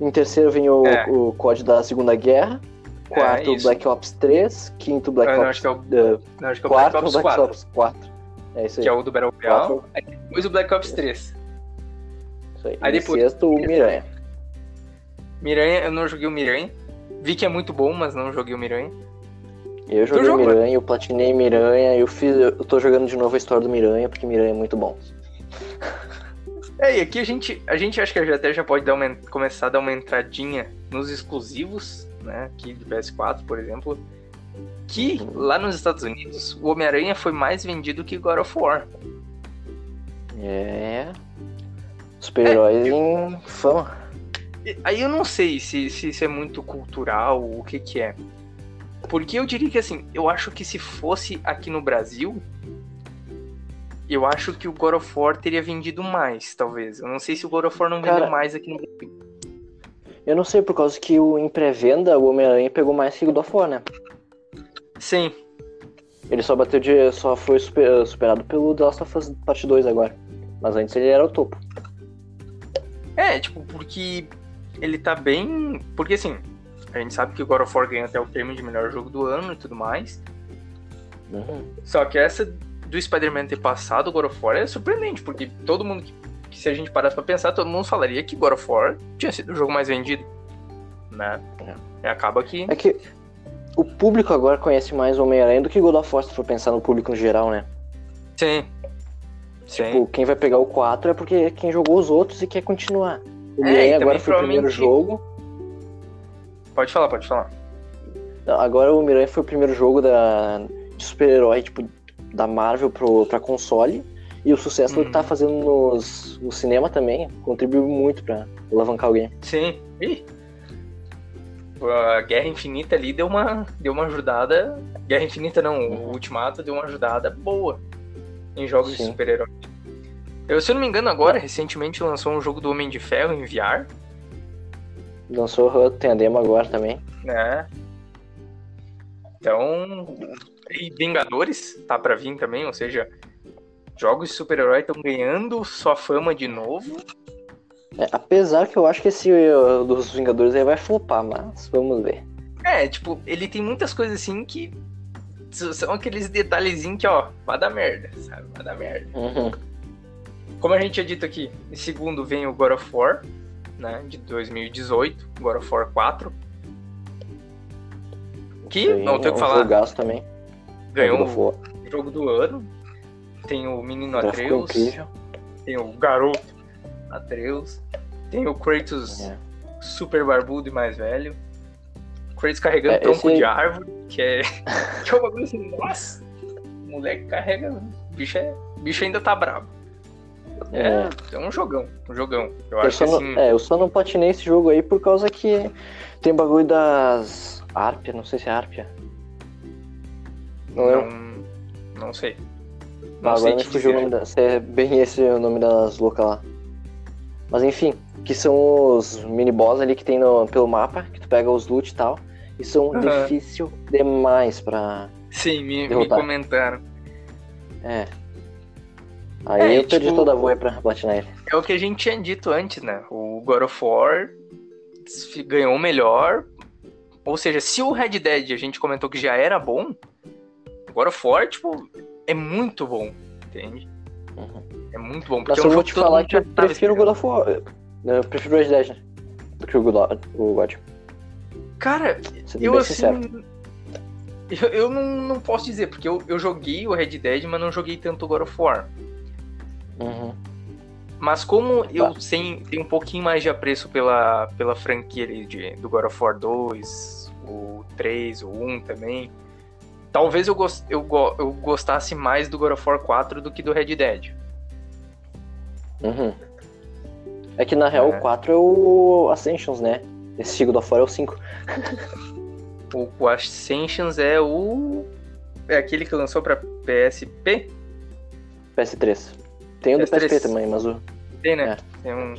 Speaker 2: Em terceiro vem o, é. o COD da Segunda Guerra. Quarto, é, Black Ops 3. Quinto, Black
Speaker 1: não,
Speaker 2: Ops...
Speaker 1: Acho que é o, uh, não, acho que é o quarto, Black Ops
Speaker 2: Black
Speaker 1: 4.
Speaker 2: Ops 4. É isso aí.
Speaker 1: Que é o do Battle Royale. Aí depois o Black Ops 3.
Speaker 2: Isso aí.
Speaker 1: Aí depois...
Speaker 2: sexto, o Miranha.
Speaker 1: Miranha, eu não joguei o Miranha. Vi que é muito bom, mas não joguei o Miranha.
Speaker 2: Eu joguei o Miranha, eu platinei Miranha, eu fiz. Eu tô jogando de novo a história do Miranha, porque Miranha é muito bom.
Speaker 1: É, e aqui a gente, a gente acho que até já pode dar uma, começar a dar uma entradinha nos exclusivos, né? Aqui de PS4, por exemplo. Que lá nos Estados Unidos, o Homem-Aranha foi mais vendido que God of War.
Speaker 2: É. Super-heróis é, eu... em fama.
Speaker 1: Aí eu não sei se, se isso é muito cultural, o que que é. Porque eu diria que assim, eu acho que se fosse aqui no Brasil, eu acho que o God of War teria vendido mais, talvez. Eu não sei se o God of War não vendeu Cara, mais aqui no Brasil.
Speaker 2: Eu não sei, por causa que o, em pré-venda o Homem-Aranha pegou mais que o God of War, né?
Speaker 1: Sim.
Speaker 2: Ele só bateu de. só foi super, superado pelo The Last of Us Part 2 agora. Mas antes ele era o topo.
Speaker 1: É, tipo, porque ele tá bem. Porque assim, a gente sabe que o God of War ganha até o prêmio de melhor jogo do ano e tudo mais. Uhum. Só que essa do Spider-Man ter passado o God of War é surpreendente, porque todo mundo que, que, se a gente parasse pra pensar, todo mundo falaria que God of War tinha sido o jogo mais vendido. Né? É. E acaba que.
Speaker 2: É que o público agora conhece mais Homem-Aranha do que God of War, se for pensar no público no geral, né?
Speaker 1: Sim.
Speaker 2: Sim. Tipo, quem vai pegar o 4 é porque é quem jogou os outros e quer continuar. O é, agora foi o primeiro jogo.
Speaker 1: Pode falar, pode falar.
Speaker 2: Agora o Miranha foi o primeiro jogo da, de super-herói, tipo, da Marvel pro, pra console. E o sucesso uhum. que tá fazendo nos, no cinema também contribuiu muito pra alavancar o game.
Speaker 1: Sim. Ih. A Guerra Infinita ali deu uma, deu uma ajudada. Guerra Infinita não, uhum. o Ultimato deu uma ajudada boa em jogos Sim. de super-herói. Eu, se eu não me engano, agora, recentemente lançou um jogo do Homem de Ferro em VR.
Speaker 2: Lançou, tem a demo agora também.
Speaker 1: É. Então. E Vingadores tá pra vir também, ou seja, jogos de super-herói estão ganhando sua fama de novo.
Speaker 2: É, apesar que eu acho que esse uh, dos Vingadores aí vai flopar, mas vamos ver.
Speaker 1: É, tipo, ele tem muitas coisas assim que são aqueles detalhezinhos que, ó, vai dar merda, sabe? Vai dar merda.
Speaker 2: Uhum.
Speaker 1: Como a gente tinha dito aqui, em segundo vem o God of War, né, de 2018, God of War 4. Que, Sim, não tenho o que falar.
Speaker 2: Jogaço também.
Speaker 1: Ganhou o jogo do ano. Tem o menino Atreus. Tem o garoto Atreus. Tem o Kratos é. super barbudo e mais velho. Kratos carregando é, tronco esse... de árvore, que é, que é uma coisa assim, nossa, o moleque carrega, o bicho, é, o bicho ainda tá bravo. É, é um jogão, um jogão. Eu, eu acho
Speaker 2: não,
Speaker 1: assim...
Speaker 2: É, eu só não patinei esse jogo aí por causa que tem bagulho das Arpia, não sei se é Arpia.
Speaker 1: Não, não, não sei.
Speaker 2: Não Agora sei me fugiu o nome da, se é bem esse o nome das loucas lá. Mas enfim, que são os mini boss ali que tem no, pelo mapa, que tu pega os loot e tal. E são uhum. difícil demais pra.
Speaker 1: Sim, me, me comentaram.
Speaker 2: É, Aí é, eu perdi tipo, toda a voia pra platinar ele.
Speaker 1: É o que a gente tinha dito antes, né? O God of War ganhou melhor. Ou seja, se o Red Dead a gente comentou que já era bom, o God of War, tipo, é muito bom, entende? Uhum. É muito bom.
Speaker 2: Porque Mas é um eu vou te falar que eu prefiro o God of War. Eu prefiro o Red Dead, né? Do que o God. O God.
Speaker 1: Cara, eu assim. Sincero. Eu, eu não, não posso dizer, porque eu, eu joguei o Red Dead, mas não joguei tanto o God of War.
Speaker 2: Uhum.
Speaker 1: Mas como eu tá. tenho, tenho um pouquinho mais de apreço pela, pela franquia de, do God of War 2, o 3, o 1 também, talvez eu, gost, eu, eu gostasse mais do God of War 4 do que do Red Dead.
Speaker 2: Uhum. É que na real é. o 4 é o Ascensions, né? Esse God of War é o 5.
Speaker 1: o, o Ascensions é o. é aquele que lançou pra PSP?
Speaker 2: PS3. Tem o do
Speaker 1: PS3.
Speaker 2: PSP também, mas o.
Speaker 1: Tem, né?
Speaker 2: É.
Speaker 1: Tem um...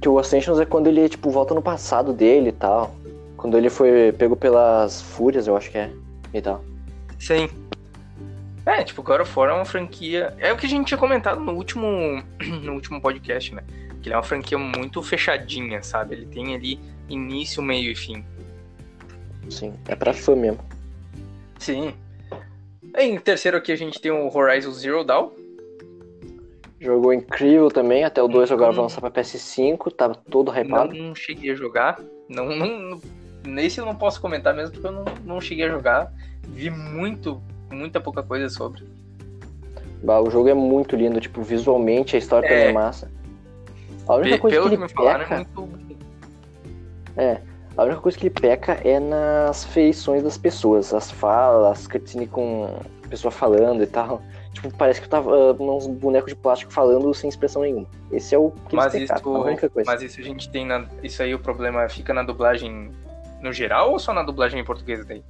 Speaker 2: Que o Ascensions é quando ele, tipo, volta no passado dele e tal. Quando ele foi pego pelas fúrias, eu acho que é. E tal.
Speaker 1: Sim. É, tipo, God of War é uma franquia. É o que a gente tinha comentado no último, no último podcast, né? Que ele é uma franquia muito fechadinha, sabe? Ele tem ali início, meio e fim.
Speaker 2: Sim. É pra fã mesmo.
Speaker 1: Sim. Em terceiro aqui a gente tem o Horizon Zero Dawn.
Speaker 2: Jogo incrível também, até o 2 agora
Speaker 1: Hum.
Speaker 2: vai lançar pra PS5, tava todo hypado.
Speaker 1: Não cheguei a jogar. Não, não, não- nesse eu não posso comentar mesmo porque eu não, não cheguei a jogar. Vi muito, muita pouca coisa sobre.
Speaker 2: Bah, o jogo é muito lindo, tipo, visualmente a história
Speaker 1: É.
Speaker 2: também é massa. A única coisa
Speaker 1: Pelo
Speaker 2: que
Speaker 1: que
Speaker 2: ele
Speaker 1: me falaram, é
Speaker 2: peca,
Speaker 1: muito bonito.
Speaker 2: a única coisa que ele peca é nas feições das pessoas, as falas, cutscene com pessoa falando e tal. Tipo, parece que tava ah, uns bonecos de plástico falando sem expressão nenhuma. Esse é o que
Speaker 1: Mas
Speaker 2: eles
Speaker 1: isso,
Speaker 2: a única coisa.
Speaker 1: mas isso a gente tem na. Isso aí o problema fica na dublagem no geral ou só na dublagem em português daí?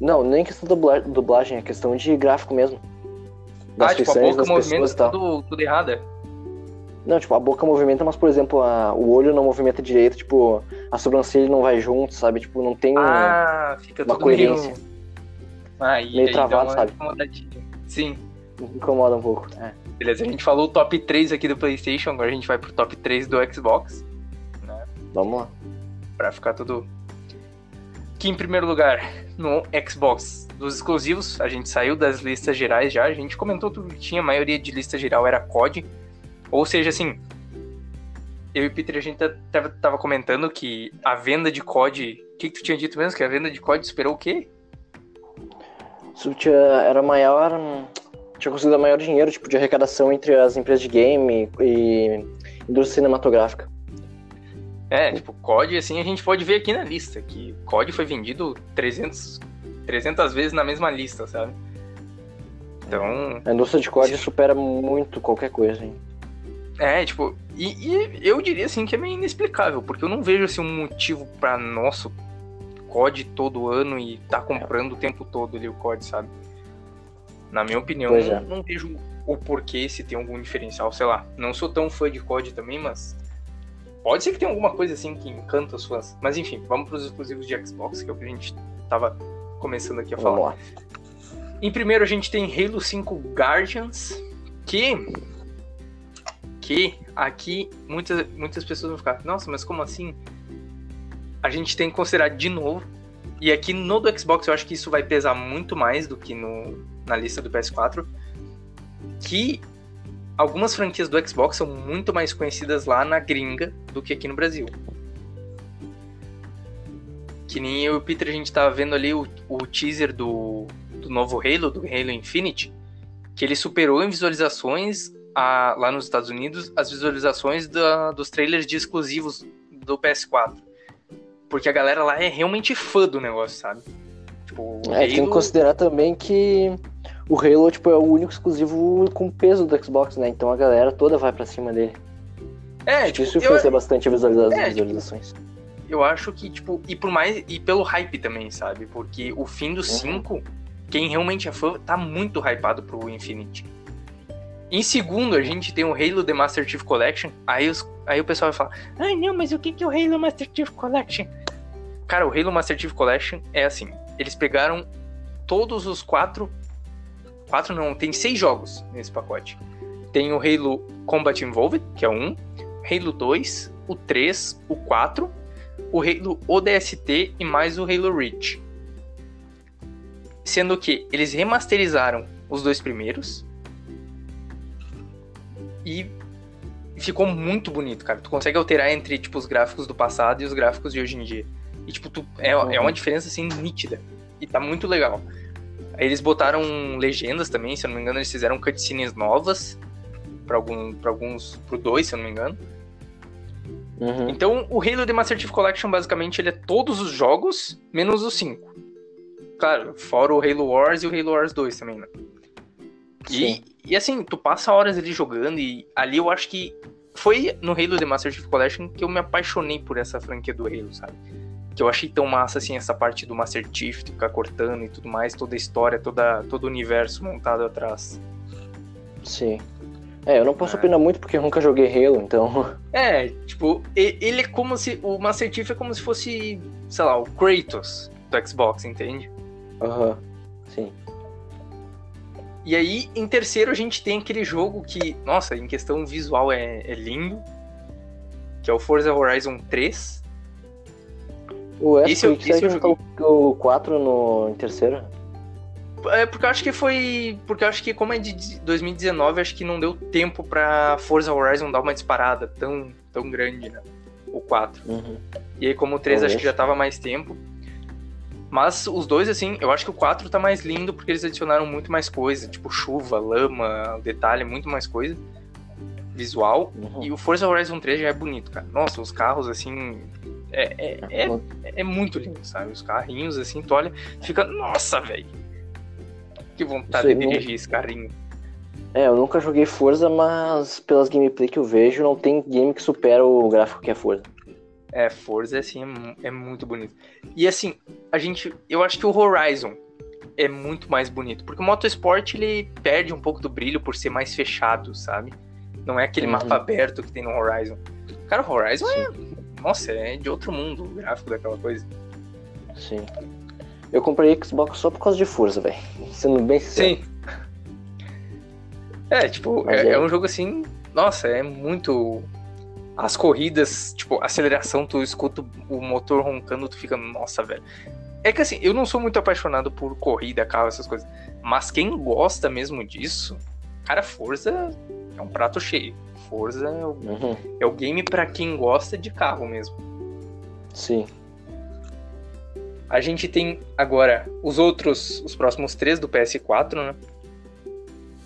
Speaker 2: Não, nem questão da dubla- dublagem, é questão de gráfico mesmo. Das
Speaker 1: ah, tipo, a boca movimenta tudo, tudo errada.
Speaker 2: Não, tipo, a boca movimenta, mas, por exemplo, a- o olho não movimenta direito, tipo, a sobrancelha não vai junto, sabe? Tipo, não tem
Speaker 1: Ah,
Speaker 2: uma coerência.
Speaker 1: meio. Aí,
Speaker 2: Meio
Speaker 1: aí
Speaker 2: travado, sabe?
Speaker 1: Sim.
Speaker 2: incomoda um pouco. É.
Speaker 1: Beleza, a gente falou o top 3 aqui do PlayStation, agora a gente vai pro top 3 do Xbox. Né?
Speaker 2: Vamos lá.
Speaker 1: Pra ficar tudo. Que em primeiro lugar, no Xbox dos exclusivos, a gente saiu das listas gerais já, a gente comentou tudo que tinha, a maioria de lista geral era COD. Ou seja, assim, eu e Peter, a gente tá- tava, tava comentando que a venda de COD. O que, que tu tinha dito mesmo? Que a venda de COD superou o quê?
Speaker 2: Tinha, era maior. hum, Tinha conseguido maior dinheiro, tipo, de arrecadação entre as empresas de game e indústria cinematográfica.
Speaker 1: É, tipo, COD, assim, a gente pode ver aqui na lista, que COD foi vendido 300, 300 vezes na mesma lista, sabe? Então,
Speaker 2: A indústria de COD supera muito qualquer coisa, hein?
Speaker 1: é, tipo, e, e eu diria, assim, que é meio inexplicável, porque eu não vejo, assim, um motivo pra nosso COD todo ano e tá comprando o tempo todo ali o COD, sabe? Na minha opinião,
Speaker 2: Pois
Speaker 1: não,
Speaker 2: é.
Speaker 1: não vejo o porquê, se tem algum diferencial, sei lá. Não sou tão fã de COD também, mas pode ser que tenha alguma coisa assim que encanta os fãs. Mas enfim, vamos pros exclusivos de Xbox, que é o que a gente tava começando aqui a falar.
Speaker 2: Vamos lá.
Speaker 1: Em primeiro a gente tem Halo 5 Guardians, que que aqui muitas muitas pessoas vão ficar, nossa, mas como assim? A gente tem que considerar de novo. E aqui no do Xbox eu acho que isso vai pesar muito mais do que no, na lista do PS4, que algumas franquias do Xbox são muito mais conhecidas lá na gringa do que aqui no Brasil. Que nem eu e o Peter, a gente tava vendo ali o, o teaser do, do novo Halo, do Halo Infinite, que ele superou em visualizações a- lá nos Estados Unidos as visualizações da- dos trailers de exclusivos do PS4. Porque a galera lá é realmente fã do negócio, sabe? Tipo,
Speaker 2: É, tem que
Speaker 1: Halo-
Speaker 2: considerar também que o Halo tipo, é o único exclusivo com peso do Xbox, né? Então a galera toda vai pra cima dele.
Speaker 1: É, tipo,
Speaker 2: isso
Speaker 1: eu,
Speaker 2: influencia bastante visualiza- as
Speaker 1: É, tipo,
Speaker 2: visualizações.
Speaker 1: eu acho que, tipo, e por mais. E pelo hype também, sabe? Porque o fim do
Speaker 2: Uhum.
Speaker 1: 5, quem realmente é fã, tá muito hypado pro Infinite. Em segundo, a gente tem o Halo The Master Chief Collection. Aí, os, aí o pessoal vai falar: Ai, não, mas o que que é o Halo Master Chief Collection? Cara, o Halo Master Chief Collection é assim: eles pegaram todos os quatro. Quatro não, tem seis jogos nesse pacote. Tem o Halo Combat Involved, que é 1, Halo 2, o 3, o 4, o Halo ODST e mais o Halo Reach. Sendo que eles remasterizaram os dois primeiros e ficou muito bonito, cara. Tu consegue alterar entre tipo os gráficos do passado e os gráficos de hoje em dia. E tipo, tu, é, é uma diferença assim nítida e tá muito legal. Eles botaram legendas também, se eu não me engano, eles fizeram cutscenes novas para algum, pra alguns pro 2, se eu não me engano.
Speaker 2: Uhum.
Speaker 1: Então, o Halo The Master Chief Collection, basicamente, ele é todos os jogos, menos os 5. Claro, fora o Halo Wars e o Halo Wars 2 também, né? E, e assim, tu passa horas ali jogando e ali eu acho que foi no Halo The Master Chief Collection que eu me apaixonei por essa franquia do Halo, sabe? Que eu achei tão massa assim essa parte do Master Chief, ficar cortando e tudo mais, toda a história, toda, todo o universo montado atrás.
Speaker 2: Sim. É, eu não posso é. opinar muito porque eu nunca joguei Halo, então.
Speaker 1: É, tipo, ele é como se. O Master Chief é como se fosse, sei lá, o Kratos do Xbox, entende?
Speaker 2: Aham, uhum. sim.
Speaker 1: E aí, em terceiro, a gente tem aquele jogo que, nossa, em questão visual é, é lindo, que é o Forza Horizon 3.
Speaker 2: O S esse, esse, esse eu o 4 no em terceiro?
Speaker 1: É porque eu acho que foi. Porque eu acho que, como é de 2019, acho que não deu tempo pra Forza Horizon dar uma disparada tão, tão grande, né? O 4. Uhum. E aí, como o 3 Talvez. acho que já tava mais tempo. Mas os dois, assim, eu acho que o 4 tá mais lindo porque eles adicionaram muito mais coisa, tipo chuva, lama, detalhe, muito mais coisa visual. Uhum. E o Forza Horizon 3 já é bonito, cara. Nossa, os carros, assim. É, é, é, é muito lindo, sabe? Os carrinhos, assim, tu olha, fica. Nossa, velho. Que vontade de dirigir não... esse carrinho.
Speaker 2: É, eu nunca joguei Forza, mas pelas gameplay que eu vejo, não tem game que supera o gráfico que é Forza.
Speaker 1: É, Forza, assim, é, é muito bonito. E assim, a gente. Eu acho que o Horizon é muito mais bonito. Porque o Motorsport ele perde um pouco do brilho por ser mais fechado, sabe? Não é aquele uhum. mapa aberto que tem no Horizon. Cara, o Horizon Sim. é. Nossa, é de outro mundo o gráfico daquela coisa.
Speaker 2: Sim. Eu comprei Xbox só por causa de Forza, velho. Sendo bem sincero. Sim.
Speaker 1: É, tipo, é, é, é um jogo assim. Nossa, é muito as corridas, tipo, aceleração, tu escuta o motor roncando, tu fica, nossa, velho. É que assim, eu não sou muito apaixonado por corrida, carro, essas coisas. Mas quem gosta mesmo disso, cara, Forza é um prato cheio. Forza é o, uhum. é o game para quem gosta de carro mesmo.
Speaker 2: Sim.
Speaker 1: A gente tem agora os outros, os próximos três do PS4, né?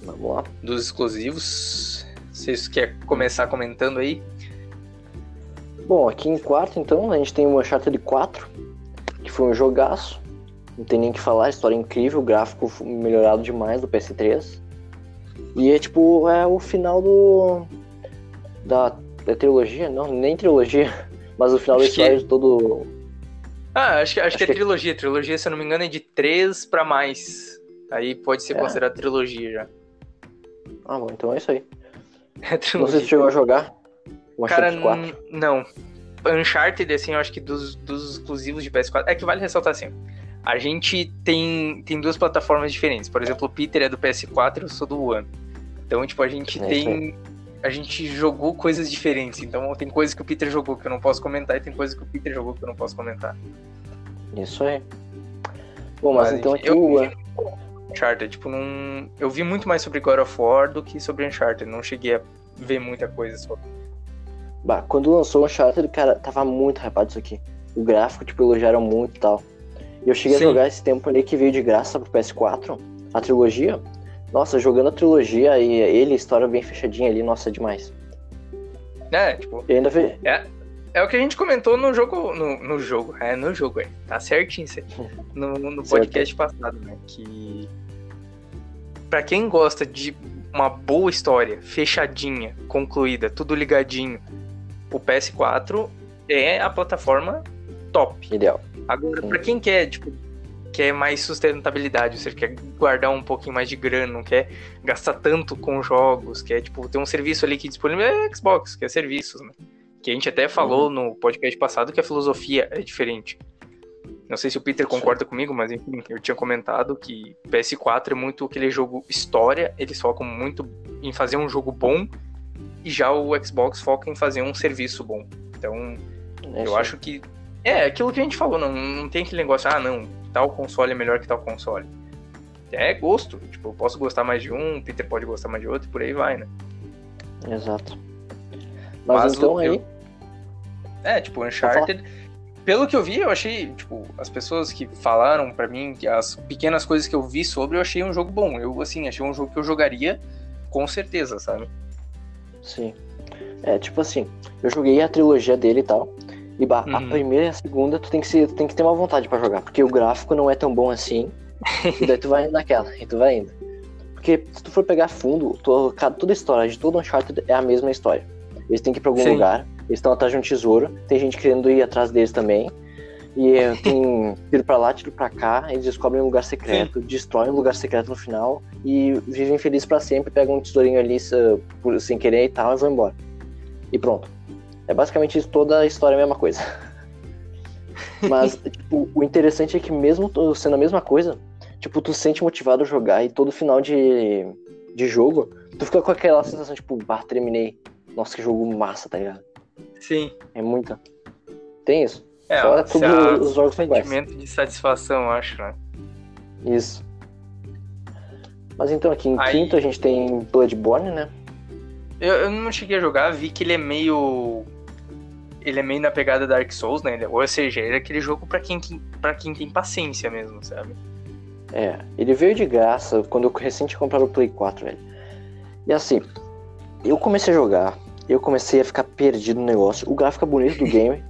Speaker 2: Vamos lá.
Speaker 1: Dos exclusivos. Vocês querem começar comentando aí?
Speaker 2: Bom, aqui em quarto, então, a gente tem o Uncharted 4, que foi um jogaço. Não tem nem o que falar, história incrível, gráfico melhorado demais do PS3. E é tipo, é o final do. Da, da trilogia, não, nem trilogia, mas o final acho história que... todo.
Speaker 1: Ah, acho que, acho, acho que é que... trilogia. Trilogia, se eu não me engano, é de 3 pra mais. Aí pode ser é. considerado trilogia já.
Speaker 2: Ah, bom, então é isso aí. É trilogia. Não sei se chegou a jogar.
Speaker 1: Cara, não. Uncharted, assim, eu acho que dos, dos exclusivos de PS4. É que vale ressaltar assim. A gente tem, tem duas plataformas diferentes. Por exemplo, o Peter é do PS4 e eu sou do One. Então, tipo, a gente é tem. A gente jogou coisas diferentes. Então, tem coisas que o Peter jogou que eu não posso comentar e tem coisas que o Peter jogou que eu não posso comentar.
Speaker 2: Isso aí. Bom, mas, mas então aqui eu, o.
Speaker 1: Uncharted, tipo, não. Eu vi muito mais sobre God of War do que sobre Uncharted. Não cheguei a ver muita coisa sobre.
Speaker 2: Bah, quando lançou o Uncharted, cara, tava muito hypado isso aqui. O gráfico, tipo, elogiaram muito e tal. E eu cheguei Sim. a jogar esse tempo ali que veio de graça pro PS4, a trilogia. Nossa, jogando a trilogia e ele, história bem fechadinha ali, nossa, é demais.
Speaker 1: É, tipo.
Speaker 2: E ainda vi...
Speaker 1: é, é o que a gente comentou no jogo. No, no jogo, é, no jogo, é. Tá certinho isso No, no podcast passado, né? Que. Pra quem gosta de uma boa história, fechadinha, concluída, tudo ligadinho, o PS4 é a plataforma top.
Speaker 2: Ideal.
Speaker 1: Agora, para quem quer, tipo, quer mais sustentabilidade, ou seja, quer guardar um pouquinho mais de grana, não quer gastar tanto com jogos, quer, tipo, ter um serviço ali que disponível é Xbox, que é serviços, né? Que a gente até falou uhum. no podcast passado que a filosofia é diferente. Não sei se o Peter concorda Sim. comigo, mas enfim, eu tinha comentado que PS4 é muito aquele jogo história, eles focam muito em fazer um jogo bom e já o Xbox foca em fazer um serviço bom. Então, é eu acho que. É, aquilo que a gente falou, não, não tem aquele negócio, ah, não, tal console é melhor que tal console. É gosto. Tipo, eu posso gostar mais de um, o Peter pode gostar mais de outro, e por aí vai, né?
Speaker 2: Exato. Mas, Mas então eu, aí.
Speaker 1: É, tipo, Uncharted. Pelo que eu vi, eu achei, tipo, as pessoas que falaram para mim, as pequenas coisas que eu vi sobre, eu achei um jogo bom. Eu, assim, achei um jogo que eu jogaria com certeza, sabe?
Speaker 2: Sim. É, tipo assim, eu joguei a trilogia dele e tal. E bah, uhum. a primeira e a segunda tu tem que, ser, tem que ter uma vontade para jogar, porque o gráfico não é tão bom assim. e daí tu vai indo naquela, e tu vai indo. Porque se tu for pegar fundo, tu, toda a história de todo Uncharted é a mesma história. Eles têm que ir pra algum Sim. lugar, eles estão atrás de um tesouro, tem gente querendo ir atrás deles também. E é, tem tiro pra lá, tiro pra cá, eles descobrem um lugar secreto, destroem um lugar secreto no final e vivem felizes pra sempre, pegam um tesourinho ali por, sem querer e tal e vão embora. E pronto. É basicamente isso, toda a história é a mesma coisa. Mas, tipo, o interessante é que mesmo sendo a mesma coisa, tipo, tu se sente motivado a jogar e todo final de, de jogo, tu fica com aquela sensação, tipo, bah, terminei. Nossa, que jogo massa, tá ligado?
Speaker 1: Sim.
Speaker 2: É muita. Tem isso.
Speaker 1: É,
Speaker 2: Fora tudo
Speaker 1: a-
Speaker 2: os jogos são iguais.
Speaker 1: sentimento de satisfação, eu acho, né?
Speaker 2: Isso. Mas então aqui em
Speaker 1: Aí-
Speaker 2: quinto a gente tem Bloodborne, né?
Speaker 1: Eu, eu não cheguei a jogar, vi que ele é meio. Ele é meio na pegada Dark Souls, né? Ele- Ou seja, ele é aquele jogo pra quem, pra quem tem paciência mesmo, sabe?
Speaker 2: É, ele veio de graça quando eu recente comprava o Play 4, velho. E assim, eu comecei a jogar, eu comecei a ficar perdido no negócio. O gráfico é bonito do game,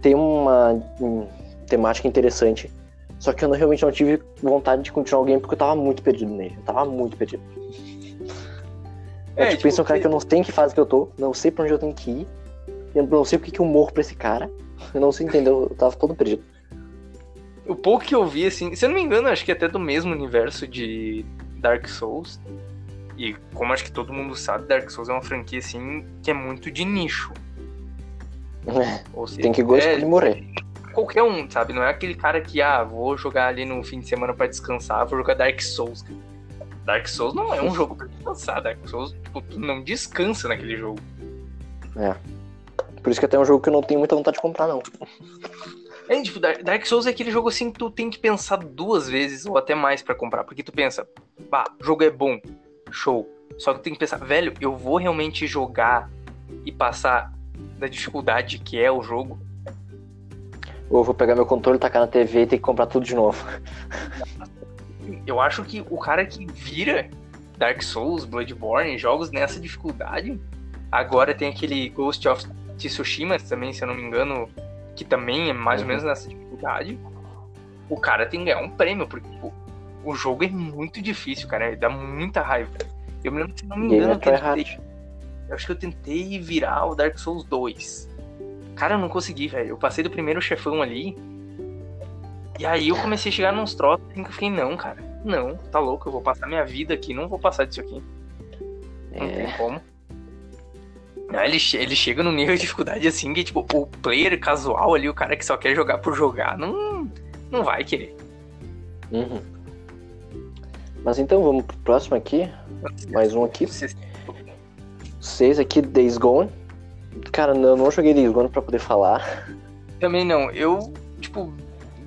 Speaker 2: tem uma hum, temática interessante. Só que eu não- realmente não tive vontade de continuar o game porque eu tava muito perdido nele. Eu tava muito perdido. É,
Speaker 1: É,
Speaker 2: tipo,
Speaker 1: tipo,
Speaker 2: pensa um cara que eu não sei em que fase que eu tô, não sei pra onde eu tenho que ir, eu não sei porque que eu morro pra esse cara. Eu não sei entender, eu tava todo perdido.
Speaker 1: O pouco que eu vi, assim, se eu não me engano, acho que é até do mesmo universo de Dark Souls. E como acho que todo mundo sabe, Dark Souls é uma franquia, assim, que é muito de nicho. Ou seja,
Speaker 2: Tem que gostar
Speaker 1: é,
Speaker 2: de morrer.
Speaker 1: qualquer um, sabe? Não é aquele cara que, ah, vou jogar ali no fim de semana pra descansar, vou jogar Dark Souls. Dark Souls não é um jogo pra descansar. Dark Souls, tipo, não descansa naquele jogo.
Speaker 2: Por isso que até é um jogo que eu não tenho muita vontade de comprar, não.
Speaker 1: É, tipo, Dar- Dark Souls é aquele jogo assim que tu tem que pensar duas vezes ou até mais pra comprar. Porque tu pensa, bah, o jogo é bom, show. Só que tu tem que pensar, velho, eu vou realmente jogar e passar da dificuldade que é o jogo.
Speaker 2: Ou eu vou pegar meu controle, tacar na TV e ter que comprar tudo de novo.
Speaker 1: Eu acho que o cara que vira Dark Souls, Bloodborne, jogos nessa dificuldade. Agora tem aquele Ghost of Tsushima também, se eu não me engano, que também é mais ou
Speaker 2: Uhum.
Speaker 1: menos nessa dificuldade. O cara tem que ganhar um prêmio, porque tipo, o jogo é muito difícil, cara. Dá muita raiva. Eu me lembro, se não me engano, eu tentei, eu acho que eu tentei virar o Dark Souls 2. Cara, eu não consegui, velho. Eu passei do primeiro chefão ali. E aí eu comecei a chegar nos troços assim que eu fiquei, não, cara. Não, tá louco, eu vou passar minha vida aqui, não vou passar disso aqui. Não
Speaker 2: É,
Speaker 1: tem como. Aí ele, ele chega num nível de dificuldade assim que, tipo, o player casual ali, o cara que só quer jogar por jogar, não, não vai querer.
Speaker 2: uhum. Mas então, vamos pro próximo aqui. Mais um aqui. Seis aqui, Days Gone. Cara, não, não joguei Days Gone pra poder falar.
Speaker 1: Também não, eu, tipo,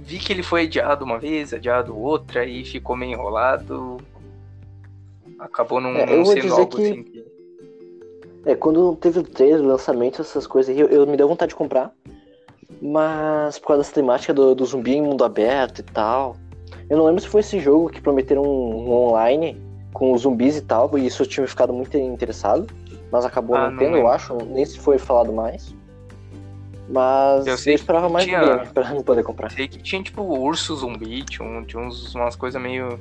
Speaker 1: vi que ele foi adiado uma vez, adiado outra, e ficou meio enrolado. Acabou não,
Speaker 2: É, eu
Speaker 1: não sendo algo
Speaker 2: que-
Speaker 1: assim.
Speaker 2: É, quando teve o trailer, o lançamento, essas coisas aí, eu, eu me deu vontade de comprar. Mas por causa dessa temática do, do zumbi em mundo aberto e tal. Eu não lembro se foi esse jogo que prometeram um, um online com os zumbis e tal, e isso eu tinha ficado muito interessado. Mas acabou
Speaker 1: Ah,
Speaker 2: não tendo, eu acho, nem se foi falado mais. Mas
Speaker 1: Eu
Speaker 2: eu,
Speaker 1: sei que
Speaker 2: esperava mais
Speaker 1: tinha-
Speaker 2: do game pra não poder comprar.
Speaker 1: Sei que tinha, tipo, urso zumbi, tinha, um- tinha uns, umas coisas meio.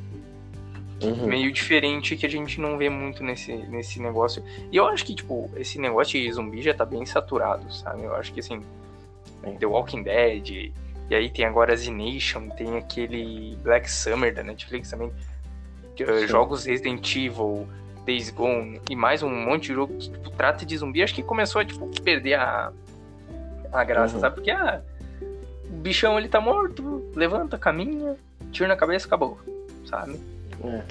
Speaker 2: Uhum.
Speaker 1: meio diferente que a gente não vê muito nesse, nesse negócio. E eu acho que, tipo, esse negócio de zumbi já tá bem saturado, sabe? Eu acho que, assim,
Speaker 2: Sim.
Speaker 1: The Walking Dead, e aí tem agora Z Nation, tem aquele Black Summer da Netflix também, eh,
Speaker 2: Sim.
Speaker 1: jogos Resident Evil, Days Gone, e mais um monte de jogo que, tipo, trata de zumbi. Acho que começou a, tipo, perder a, a graça,
Speaker 2: Uhum.
Speaker 1: sabe? Porque, ah, o bichão, ele tá morto, levanta, caminha, tira na cabeça, acabou, sabe?
Speaker 2: É.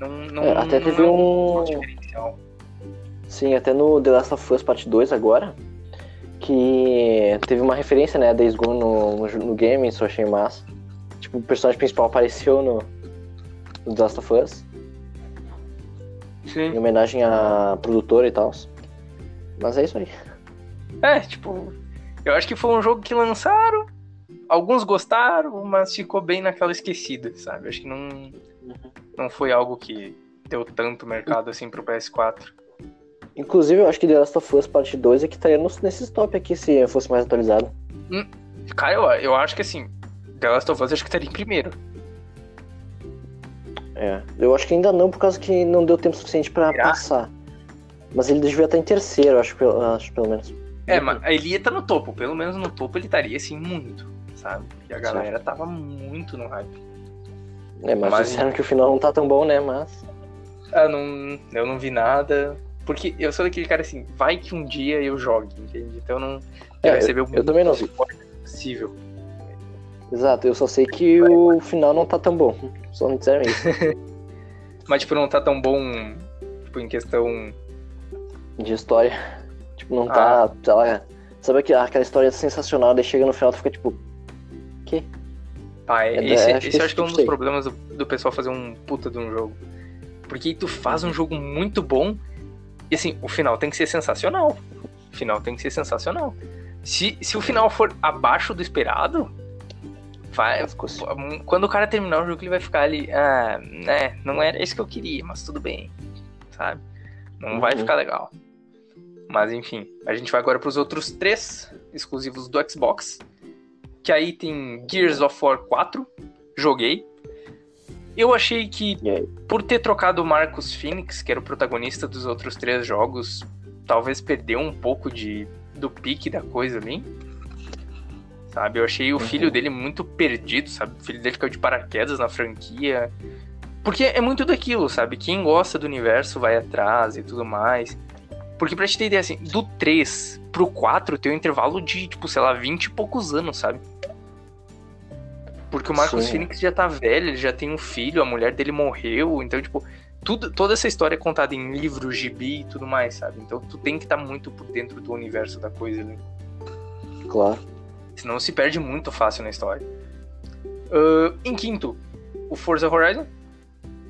Speaker 1: Não, não,
Speaker 2: É, até teve
Speaker 1: é
Speaker 2: um-
Speaker 1: diferencial.
Speaker 2: Sim, até no The Last of Us Part 2 agora, que teve uma referência, né, a Days Gone no, no, game, isso eu achei massa. Tipo, o personagem principal apareceu no, no The Last of Us, em
Speaker 1: Sim.
Speaker 2: homenagem à produtora e tal. Mas é isso aí.
Speaker 1: É, tipo, eu acho que foi um jogo que lançaram, alguns gostaram, mas ficou bem naquela esquecida, sabe? Acho que não, não foi algo que deu tanto mercado assim pro PS4.
Speaker 2: Inclusive, eu acho que The Last of Us Part 2 é que estaria nos- nesses top aqui se fosse mais atualizado.
Speaker 1: Cara, eu, eu acho que assim, The Last of Us acho que estaria em primeiro.
Speaker 2: É. Eu acho que ainda não, por causa que não deu tempo suficiente pra
Speaker 1: Será?
Speaker 2: passar. Mas ele devia estar em terceiro, acho, acho pelo menos.
Speaker 1: É, mas ele ia estar no topo, pelo menos no topo ele estaria assim muito, sabe? E a galera tava muito no hype.
Speaker 2: É, mas, mas disseram que o final não tá tão bom, né? Mas.
Speaker 1: Ah, não, eu não vi nada. Porque eu sou daquele cara assim, vai que um dia eu jogue, entende? Então eu não.
Speaker 2: É, eu, eu, eu também não vi.
Speaker 1: Possível.
Speaker 2: Exato, eu só sei que o final não tá tão bom. Só não disseram isso.
Speaker 1: Mas, tipo, não tá tão bom, tipo, em questão...
Speaker 2: De história. Tipo, não tá, ah. tá, sei lá... Sabe aquela história sensacional, daí chega no final e fica tipo... Que?
Speaker 1: Ah, é, é esse, esse, esse eu acho que é um dos problemas do, do, pessoal fazer um puta de um jogo. Porque tu faz um jogo muito bom e assim, o final tem que ser sensacional. O final tem que ser sensacional. Se, se o final for abaixo do esperado, vai, quando o cara terminar o jogo, ele vai ficar ali, ah, né, não era isso que eu queria, mas tudo bem, sabe? Não uhum. vai ficar legal. Mas enfim, a gente vai agora para os outros três exclusivos do Xbox. Que aí tem Gears of War 4, joguei. Eu achei que, por ter trocado o Marcus Phoenix, que era o protagonista dos outros três jogos, talvez perdeu um pouco de, do pique da coisa ali sabe? Eu achei o uhum. filho dele muito perdido, sabe? O filho dele ficou de paraquedas na franquia. Porque é muito daquilo, sabe? Quem gosta do universo vai atrás e tudo mais. Porque pra te ter ideia, assim, do 3 pro 4 tem um intervalo de, tipo, sei lá, 20 e poucos anos, sabe? Porque o Marcos Sim. Phoenix já tá velho, ele já tem um filho, a mulher dele morreu, então, tipo, tudo, toda essa história é contada em livro, gibi e tudo mais, sabe? Então tu tem que estar tá muito por dentro do universo da coisa ali.
Speaker 2: Claro.
Speaker 1: Senão se perde muito fácil na história. Uh, em quinto, o Forza Horizon.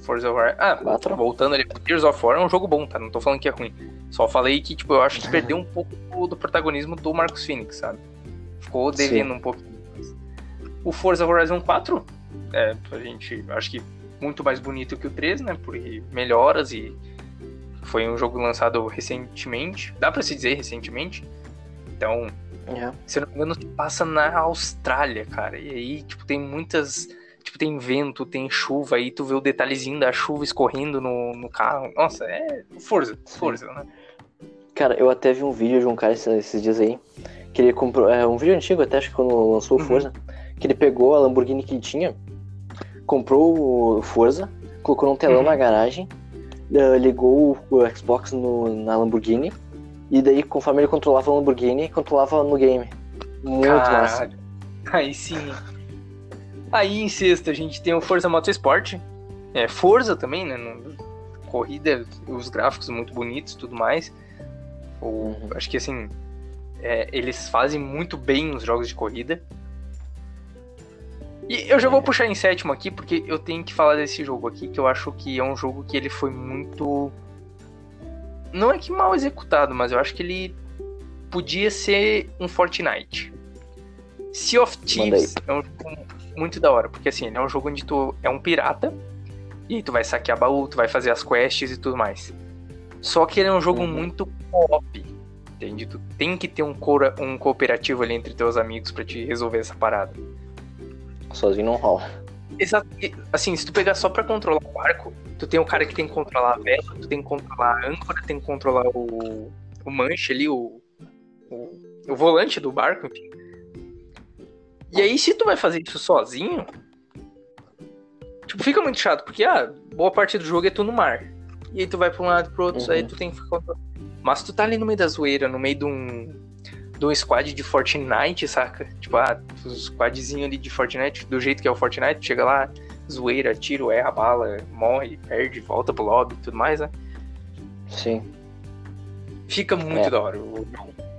Speaker 1: Forza Horizon. Ah, Quatro. voltando ali Gears of War, é um jogo bom, tá? Não tô falando que é ruim. Só falei que, tipo, eu acho que perdeu um pouco do protagonismo do Marcos Phoenix, sabe? Ficou devendo Sim. um pouquinho. O Forza Horizon 4, é, a gente, acho que muito mais bonito que o 3, né? Por melhoras e foi um jogo lançado recentemente. Dá para se dizer recentemente. Então, Yeah. Se eu não me engano, passa na Austrália, cara. E aí, tipo, tem muitas. Tipo, tem vento, tem chuva, aí tu vê o detalhezinho da chuva escorrendo no, no carro. Nossa, é força, força, né?
Speaker 2: Cara, eu até vi um vídeo de um cara esses, dias aí, que ele comprou. É um vídeo antigo, até acho que quando lançou o uhum. Que ele pegou a Lamborghini que tinha, comprou o Forza, colocou num telão uhum. na garagem, uh, ligou o Xbox no, na Lamborghini e daí, conforme ele controlava o Lamborghini, controlava no game. Muito Caralho. massa.
Speaker 1: Aí sim. Aí em sexta a gente tem o Forza Motorsport. É, Forza também, né? Corrida, os gráficos muito bonitos tudo mais. Uhum. Acho que assim, é, eles fazem muito bem os jogos de corrida. E eu já vou puxar em sétimo aqui, porque eu tenho que falar desse jogo aqui, que eu acho que é um jogo que ele foi muito não é que mal executado, mas eu acho que ele podia ser um Fortnite. Sea of Thieves é um jogo muito da hora, porque assim, ele é um jogo onde tu é um pirata, e aí tu vai saquear baú, tu vai fazer as quests e tudo mais. Só que ele é um jogo uhum. muito co-op, entende? Tu tem que ter um, cora, um cooperativo ali entre teus amigos para te resolver essa parada.
Speaker 2: Sozinho não rola.
Speaker 1: Exato. Assim, se tu pegar só pra controlar o barco, tu tem o cara que tem que controlar a vela, tu tem que controlar a âncora, tem que controlar o, o manche ali, o, o, o volante do barco, enfim. E aí, se tu vai fazer isso sozinho, tipo, fica muito chato, porque, ah, boa parte do jogo é tu no mar. E aí tu vai pra um lado pro outro, uhum. aí tu tem que ficar... Mas tu tá ali no meio da zoeira, no meio de um um squad de Fortnite, saca? Tipo, ah, um squadzinho ali de Fortnite, do jeito que é o Fortnite, chega lá, zoeira, tiro, erra a bala, morre, perde, volta pro lobby e tudo mais, né?
Speaker 2: Sim.
Speaker 1: Fica muito é. da hora.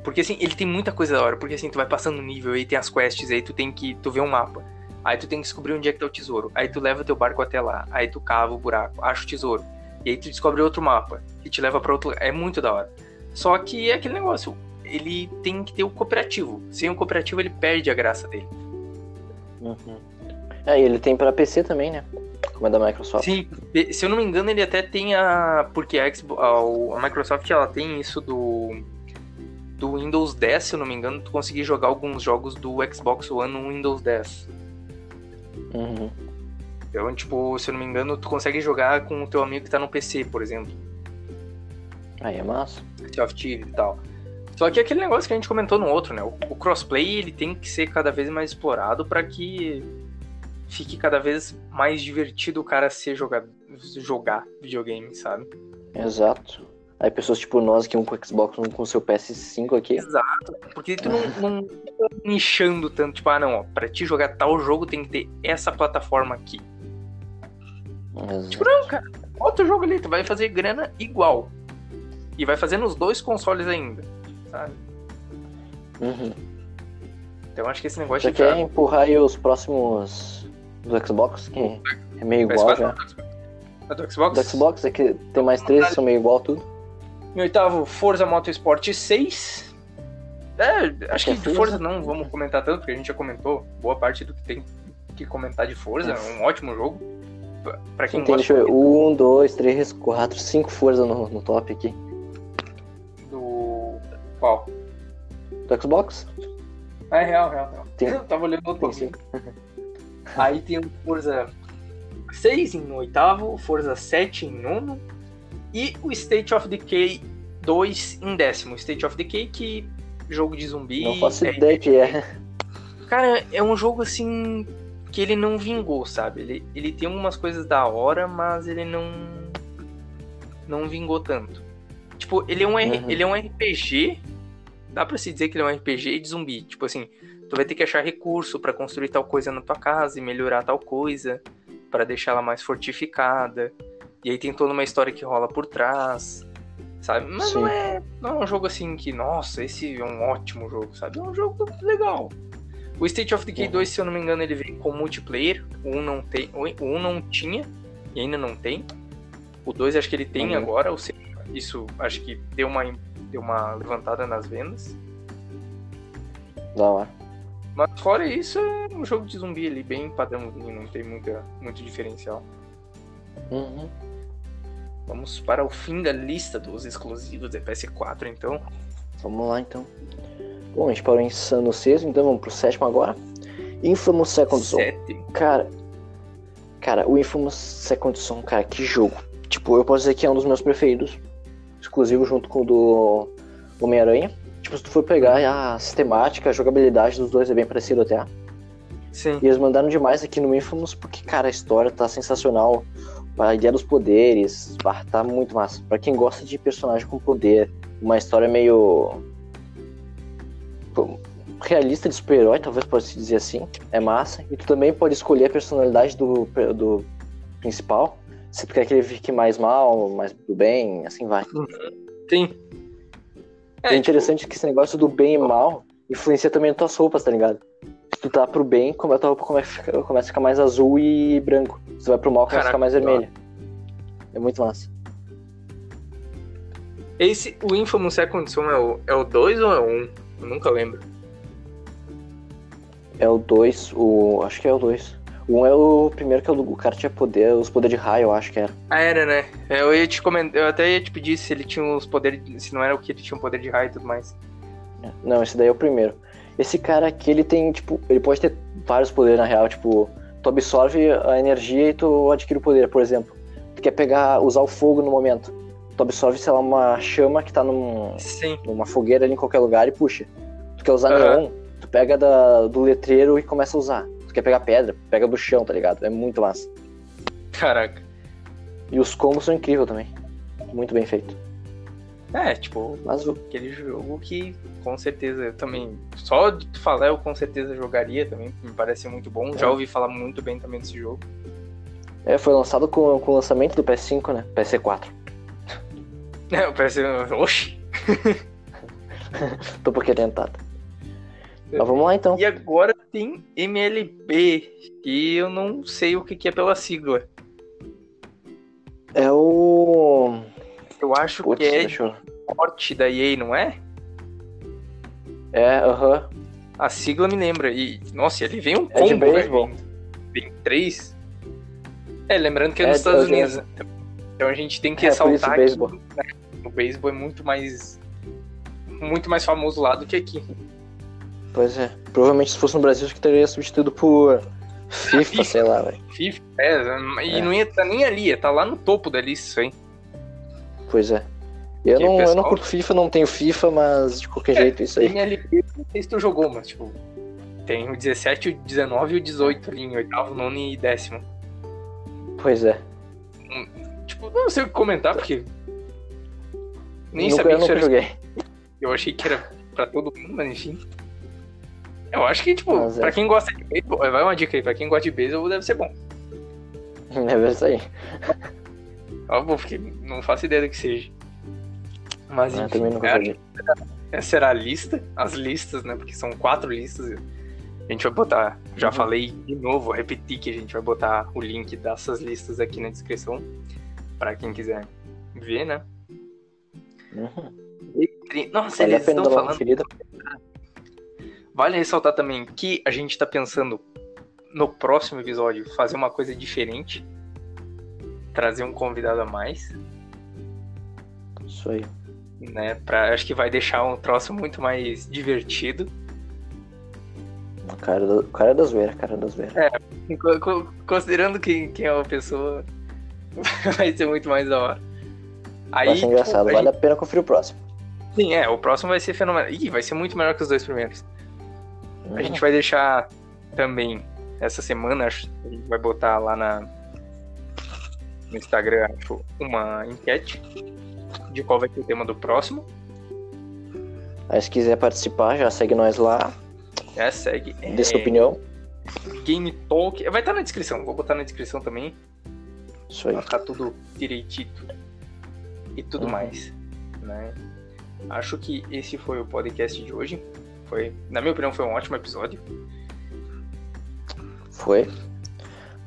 Speaker 1: Porque assim, ele tem muita coisa da hora, porque assim, tu vai passando nível, aí tem as quests, aí tu tem que. Tu vê um mapa. Aí tu tem que descobrir onde é que tá o tesouro. Aí tu leva teu barco até lá. Aí tu cava o buraco, acha o tesouro. E aí tu descobre outro mapa. E te leva para outro lugar. É muito da hora. Só que é aquele negócio ele tem que ter o cooperativo. Sem o cooperativo, ele perde a graça dele.
Speaker 2: Uhum. É, e ele tem para PC também, né? Como é da Microsoft.
Speaker 1: Sim, se eu não me engano, ele até tem a. Porque a, Xbox, a Microsoft ela tem isso do. Do Windows 10, se eu não me engano, tu conseguir jogar alguns jogos do Xbox One no Windows 10.
Speaker 2: Uhum.
Speaker 1: Então, tipo, se eu não me engano, tu consegue jogar com o teu amigo que tá no PC, por exemplo.
Speaker 2: Aí é massa.
Speaker 1: Thieves e tal. Só que é aquele negócio que a gente comentou no outro, né? O, o crossplay ele tem que ser cada vez mais explorado para que fique cada vez mais divertido o cara ser jogar, jogar videogame, sabe?
Speaker 2: Exato. Aí pessoas tipo nós que um com Xbox, um com seu PS5 aqui.
Speaker 1: Exato. Porque tu não, não tá nichando tanto, tipo, ah não, ó, pra te jogar tal jogo tem que ter essa plataforma aqui.
Speaker 2: Exato.
Speaker 1: Tipo, não, cara, outro jogo ali, tu vai fazer grana igual. E vai fazer nos dois consoles ainda, sabe?
Speaker 2: Uhum.
Speaker 1: Então acho que esse negócio
Speaker 2: Você
Speaker 1: de
Speaker 2: quer empurrar aí os próximos do Xbox, que é meio igual já.
Speaker 1: É do Xbox?
Speaker 2: Do Xbox é que tem mais três são meio igual tudo.
Speaker 1: Em oitavo, Forza Motorsport 6. É, acho que de
Speaker 2: Forza?
Speaker 1: Forza não vamos comentar tanto, porque a gente já comentou boa parte do que tem que comentar de Forza. É um ótimo jogo. Pra- quem gosta
Speaker 2: deixa eu ver, um, dois, três, quatro, cinco forças no, no top aqui.
Speaker 1: Qual?
Speaker 2: Do Xbox?
Speaker 1: Ah, é real, real, real.
Speaker 2: Tem-
Speaker 1: Eu tava olhando outro
Speaker 2: Tem.
Speaker 1: Aí tem o Forza 6 em oitavo, Forza 7 em nono e o State of Decay 2 em décimo. State of Decay que jogo de zumbi.
Speaker 2: Não faço
Speaker 1: é-
Speaker 2: ideia que é.
Speaker 1: Cara, é um jogo assim que ele não vingou, sabe? Ele, ele tem algumas coisas da hora, mas ele não não vingou tanto. Tipo, ele é um
Speaker 2: Uhum.
Speaker 1: ele é um RPG, dá pra se dizer que ele é um RPG de zumbi. Tipo assim, tu vai ter que achar recurso pra construir tal coisa na tua casa e melhorar tal coisa pra deixar ela mais fortificada. E aí tem toda uma história que rola por trás, sabe? Mas não
Speaker 2: Sim.
Speaker 1: é, não é um jogo assim que, nossa, esse é um ótimo jogo, sabe? É um jogo legal. O State of Decay
Speaker 2: Uhum.
Speaker 1: 2, se eu não me engano, ele veio com multiplayer. O 1 não tem, o 1 não tinha e ainda não tem. O 2 acho que ele tem
Speaker 2: Uhum.
Speaker 1: agora, ou seja, isso acho que deu uma deu uma levantada nas vendas.
Speaker 2: Da hora.
Speaker 1: Mas fora isso, é um jogo de zumbi ali bem padrãozinho, não tem muita muito diferencial.
Speaker 2: Uhum.
Speaker 1: Vamos para o fim da lista dos exclusivos da PS4, então.
Speaker 2: Vamos lá então. Bom, a gente parou em Sun no sexto, então vamos pro sétimo agora. Infamous Second Son. Cara, cara, o Infamous Second Son, cara, que jogo. Tipo, eu posso dizer que é um dos meus preferidos. Exclusivo junto com o do Homem-Aranha. Tipo, se tu for pegar a sistemática, a jogabilidade dos dois é bem parecido até.
Speaker 1: Sim.
Speaker 2: E eles mandaram demais aqui no Infamous porque, cara, a história tá sensacional. A ideia dos poderes, tá muito massa. Pra quem gosta de personagem com poder, uma história meio. realista de super-herói, talvez pode se dizer assim, é massa. E tu também pode escolher a personalidade do, do principal. Se tu quer que ele fique mais mal, mais do bem, assim vai.
Speaker 1: Sim.
Speaker 2: É, interessante que esse negócio do bem e mal influencia também nas tuas roupas, tá ligado? Se tu tá pro bem, como a tua roupa começa a ficar, começa a ficar mais azul e branco. Se tu vai pro mal, começa a ficar mais vermelha. É muito massa.
Speaker 1: Esse, o Infamous Second Son é o, é o 2 ou é o 1? Um? Eu nunca lembro.
Speaker 2: É o 2, o. Acho que é o 2. O 1 um é o primeiro que é o, do- cara tinha poder, os poderes de raio, eu acho que era.
Speaker 1: Ah, era, né? Eu ia te comentar, eu até ia te pedir se ele tinha os poderes, se não era o que ele tinha um poder de raio e tudo mais.
Speaker 2: Não, esse daí é o primeiro. Esse cara aqui, ele tem, tipo, ele pode ter vários poderes na real, tipo, tu absorve a energia e tu adquire o poder, por exemplo. Tu quer pegar, usar o fogo no momento. Tu absorve, sei lá, uma chama que tá num,
Speaker 1: Sim.
Speaker 2: numa fogueira ali em qualquer lugar e puxa. Tu quer usar
Speaker 1: Aham.
Speaker 2: neon, tu pega da, do letreiro e começa a usar. Tu quer pegar pedra, pega do chão, tá ligado? É muito massa.
Speaker 1: Caraca.
Speaker 2: E os combos são incríveis também. Muito bem feito.
Speaker 1: É, tipo,
Speaker 2: Mas o-
Speaker 1: aquele jogo que com certeza eu também. Só de tu falar, eu com certeza jogaria também. Me parece muito bom. Já
Speaker 2: É.
Speaker 1: ouvi falar muito bem também desse jogo.
Speaker 2: é, foi lançado com, com o lançamento do PS5, né? PS4.
Speaker 1: É, parece. Oxi!
Speaker 2: Tô porque tentado. Mas vamos lá então.
Speaker 1: E agora tem MLB, que eu não sei o que que é pela sigla.
Speaker 2: É o.
Speaker 1: Eu acho
Speaker 2: Putz,
Speaker 1: que é
Speaker 2: deixa eu.
Speaker 1: porte da EA, não é?
Speaker 2: É, aham.
Speaker 1: A sigla me lembra. E, nossa, ele vem um
Speaker 2: É de
Speaker 1: combo,
Speaker 2: beisebol.
Speaker 1: Vem, três. É, lembrando que é
Speaker 2: É,
Speaker 1: nos Estados Unidos. né? Então a gente tem que
Speaker 2: É,
Speaker 1: ressaltar que né, o beisebol é muito mais. Muito mais famoso lá do que aqui.
Speaker 2: Pois é. Provavelmente se fosse no Brasil, acho que teria substituído por FIFA,
Speaker 1: FIFA.
Speaker 2: sei lá, velho.
Speaker 1: FIFA, é, e
Speaker 2: É.
Speaker 1: não ia estar nem ali, ia estar lá no topo da lista isso aí.
Speaker 2: Pois é. Eu não, eu
Speaker 1: pessoal-
Speaker 2: não curto FIFA, não tenho FIFA, mas de qualquer
Speaker 1: É,
Speaker 2: jeito, isso aí.
Speaker 1: Tem ali, não sei se tu jogou, mas tipo, tem o 17, o 19 e o 18 ali em oitavo, nono e décimo.
Speaker 2: Pois é.
Speaker 1: Tipo, não sei o que comentar, porque. Nem
Speaker 2: nunca,
Speaker 1: sabia
Speaker 2: eu
Speaker 1: que
Speaker 2: nunca
Speaker 1: era.
Speaker 2: joguei.
Speaker 1: Eu achei que era pra todo mundo, mas enfim. Eu acho que, tipo,
Speaker 2: Mas é.
Speaker 1: pra quem gosta de beisebol, vai uma dica aí, pra quem gosta de beisebol deve ser bom.
Speaker 2: É isso aí.
Speaker 1: Óbvio, porque não faço ideia do que seja. Mas
Speaker 2: Eu
Speaker 1: enfim,
Speaker 2: também nunca
Speaker 1: cara,
Speaker 2: joguei.
Speaker 1: essa era a lista, as listas, né? Porque são quatro listas. A gente vai botar, já
Speaker 2: Uhum.
Speaker 1: falei de novo, vou repetir que a gente vai botar o link dessas listas aqui na descrição pra quem quiser ver, né?
Speaker 2: Uhum.
Speaker 1: Nossa,
Speaker 2: Vale
Speaker 1: eles estão falando. Vale ressaltar também que a gente tá pensando no próximo episódio fazer uma coisa diferente, trazer um convidado a mais,
Speaker 2: Isso aí.
Speaker 1: né? Pra, acho que vai deixar um troço muito mais divertido.
Speaker 2: O cara, da, o cara da zoeira, cara da zoeira.
Speaker 1: Co- Considerando quem, quem é a pessoa, vai ser muito mais da hora. Aí,
Speaker 2: vai ser
Speaker 1: tipo,
Speaker 2: engraçado,
Speaker 1: a
Speaker 2: vale
Speaker 1: gente-
Speaker 2: a pena conferir o próximo.
Speaker 1: Sim, é, o próximo vai ser fenomenal. Ih, vai ser muito melhor que os dois primeiros. A gente vai deixar também essa semana, acho, a gente vai botar lá na no Instagram, acho, uma enquete de qual vai ser o tema do próximo.
Speaker 2: Aí se quiser participar, já segue nós lá,
Speaker 1: É, segue.
Speaker 2: dê sua
Speaker 1: É,
Speaker 2: opinião.
Speaker 1: Game Talk. Vai estar na descrição, vou botar na descrição também.
Speaker 2: Isso aí.
Speaker 1: Ficar tudo direitito e tudo
Speaker 2: Uhum.
Speaker 1: mais, né? Acho que esse foi o podcast de hoje. Foi, na minha opinião, foi um ótimo episódio.
Speaker 2: Foi.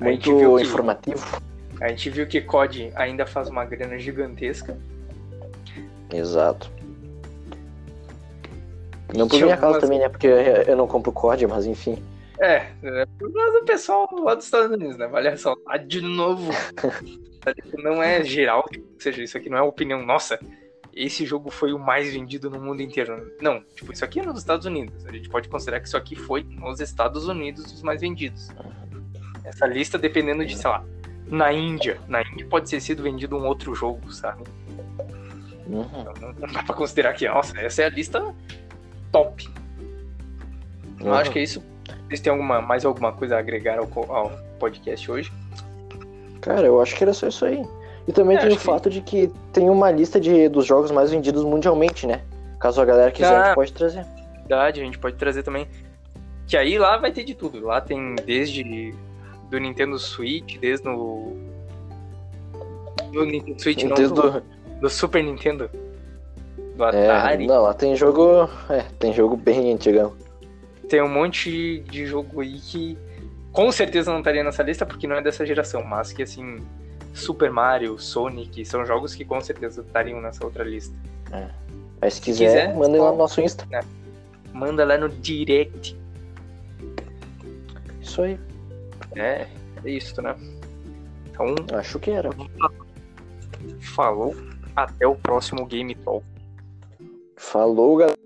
Speaker 1: A gente
Speaker 2: Muito
Speaker 1: viu que-
Speaker 2: informativo.
Speaker 1: A gente viu que COD ainda faz uma grana gigantesca.
Speaker 2: Exato. Não por minha causa também, né? Porque eu não compro COD, mas enfim.
Speaker 1: É, é por causa do pessoal lá dos Estados Unidos, né? Vale ressaltar de novo. não é geral, ou seja, isso aqui não é opinião nossa. Esse jogo foi o mais vendido no mundo inteiro. Não, tipo, isso aqui é nos Estados Unidos. A gente pode considerar que isso aqui foi nos Estados Unidos os mais vendidos. Essa lista dependendo de, sei lá, na Índia. Na Índia pode ter sido vendido um outro jogo, sabe?
Speaker 2: Uhum.
Speaker 1: Então não não dá pra considerar que, nossa, essa é a lista top. Eu
Speaker 2: Uhum.
Speaker 1: acho que é isso. Vocês têm alguma, mais alguma coisa a agregar ao, ao podcast hoje?
Speaker 2: Cara, eu acho que era só isso aí. E também
Speaker 1: É,
Speaker 2: tem o
Speaker 1: que-
Speaker 2: fato de que tem uma lista de, dos jogos mais vendidos mundialmente, né? Caso a galera quiser, a
Speaker 1: Ah.
Speaker 2: gente pode trazer.
Speaker 1: Verdade, a gente pode trazer também. Que aí lá vai ter de tudo. Lá tem desde do Nintendo Switch, desde no. Do Nintendo Switch, não,
Speaker 2: Desde
Speaker 1: do,
Speaker 2: do-
Speaker 1: do Super Nintendo. Do
Speaker 2: É,
Speaker 1: Atari.
Speaker 2: não, lá tem jogo. É, tem jogo bem antigão.
Speaker 1: Tem um monte de jogo aí que com certeza não estaria nessa lista porque não é dessa geração, mas que assim, Super Mario, Sonic, são jogos que com certeza estariam nessa outra lista.
Speaker 2: Mas se
Speaker 1: Se
Speaker 2: quiser,
Speaker 1: quiser,
Speaker 2: mandem lá no nosso Insta.
Speaker 1: Manda lá no direct.
Speaker 2: Isso aí.
Speaker 1: É, é isso, né? Então,
Speaker 2: Acho que era.
Speaker 1: falou. Até o próximo Game Talk.
Speaker 2: Falou, galera.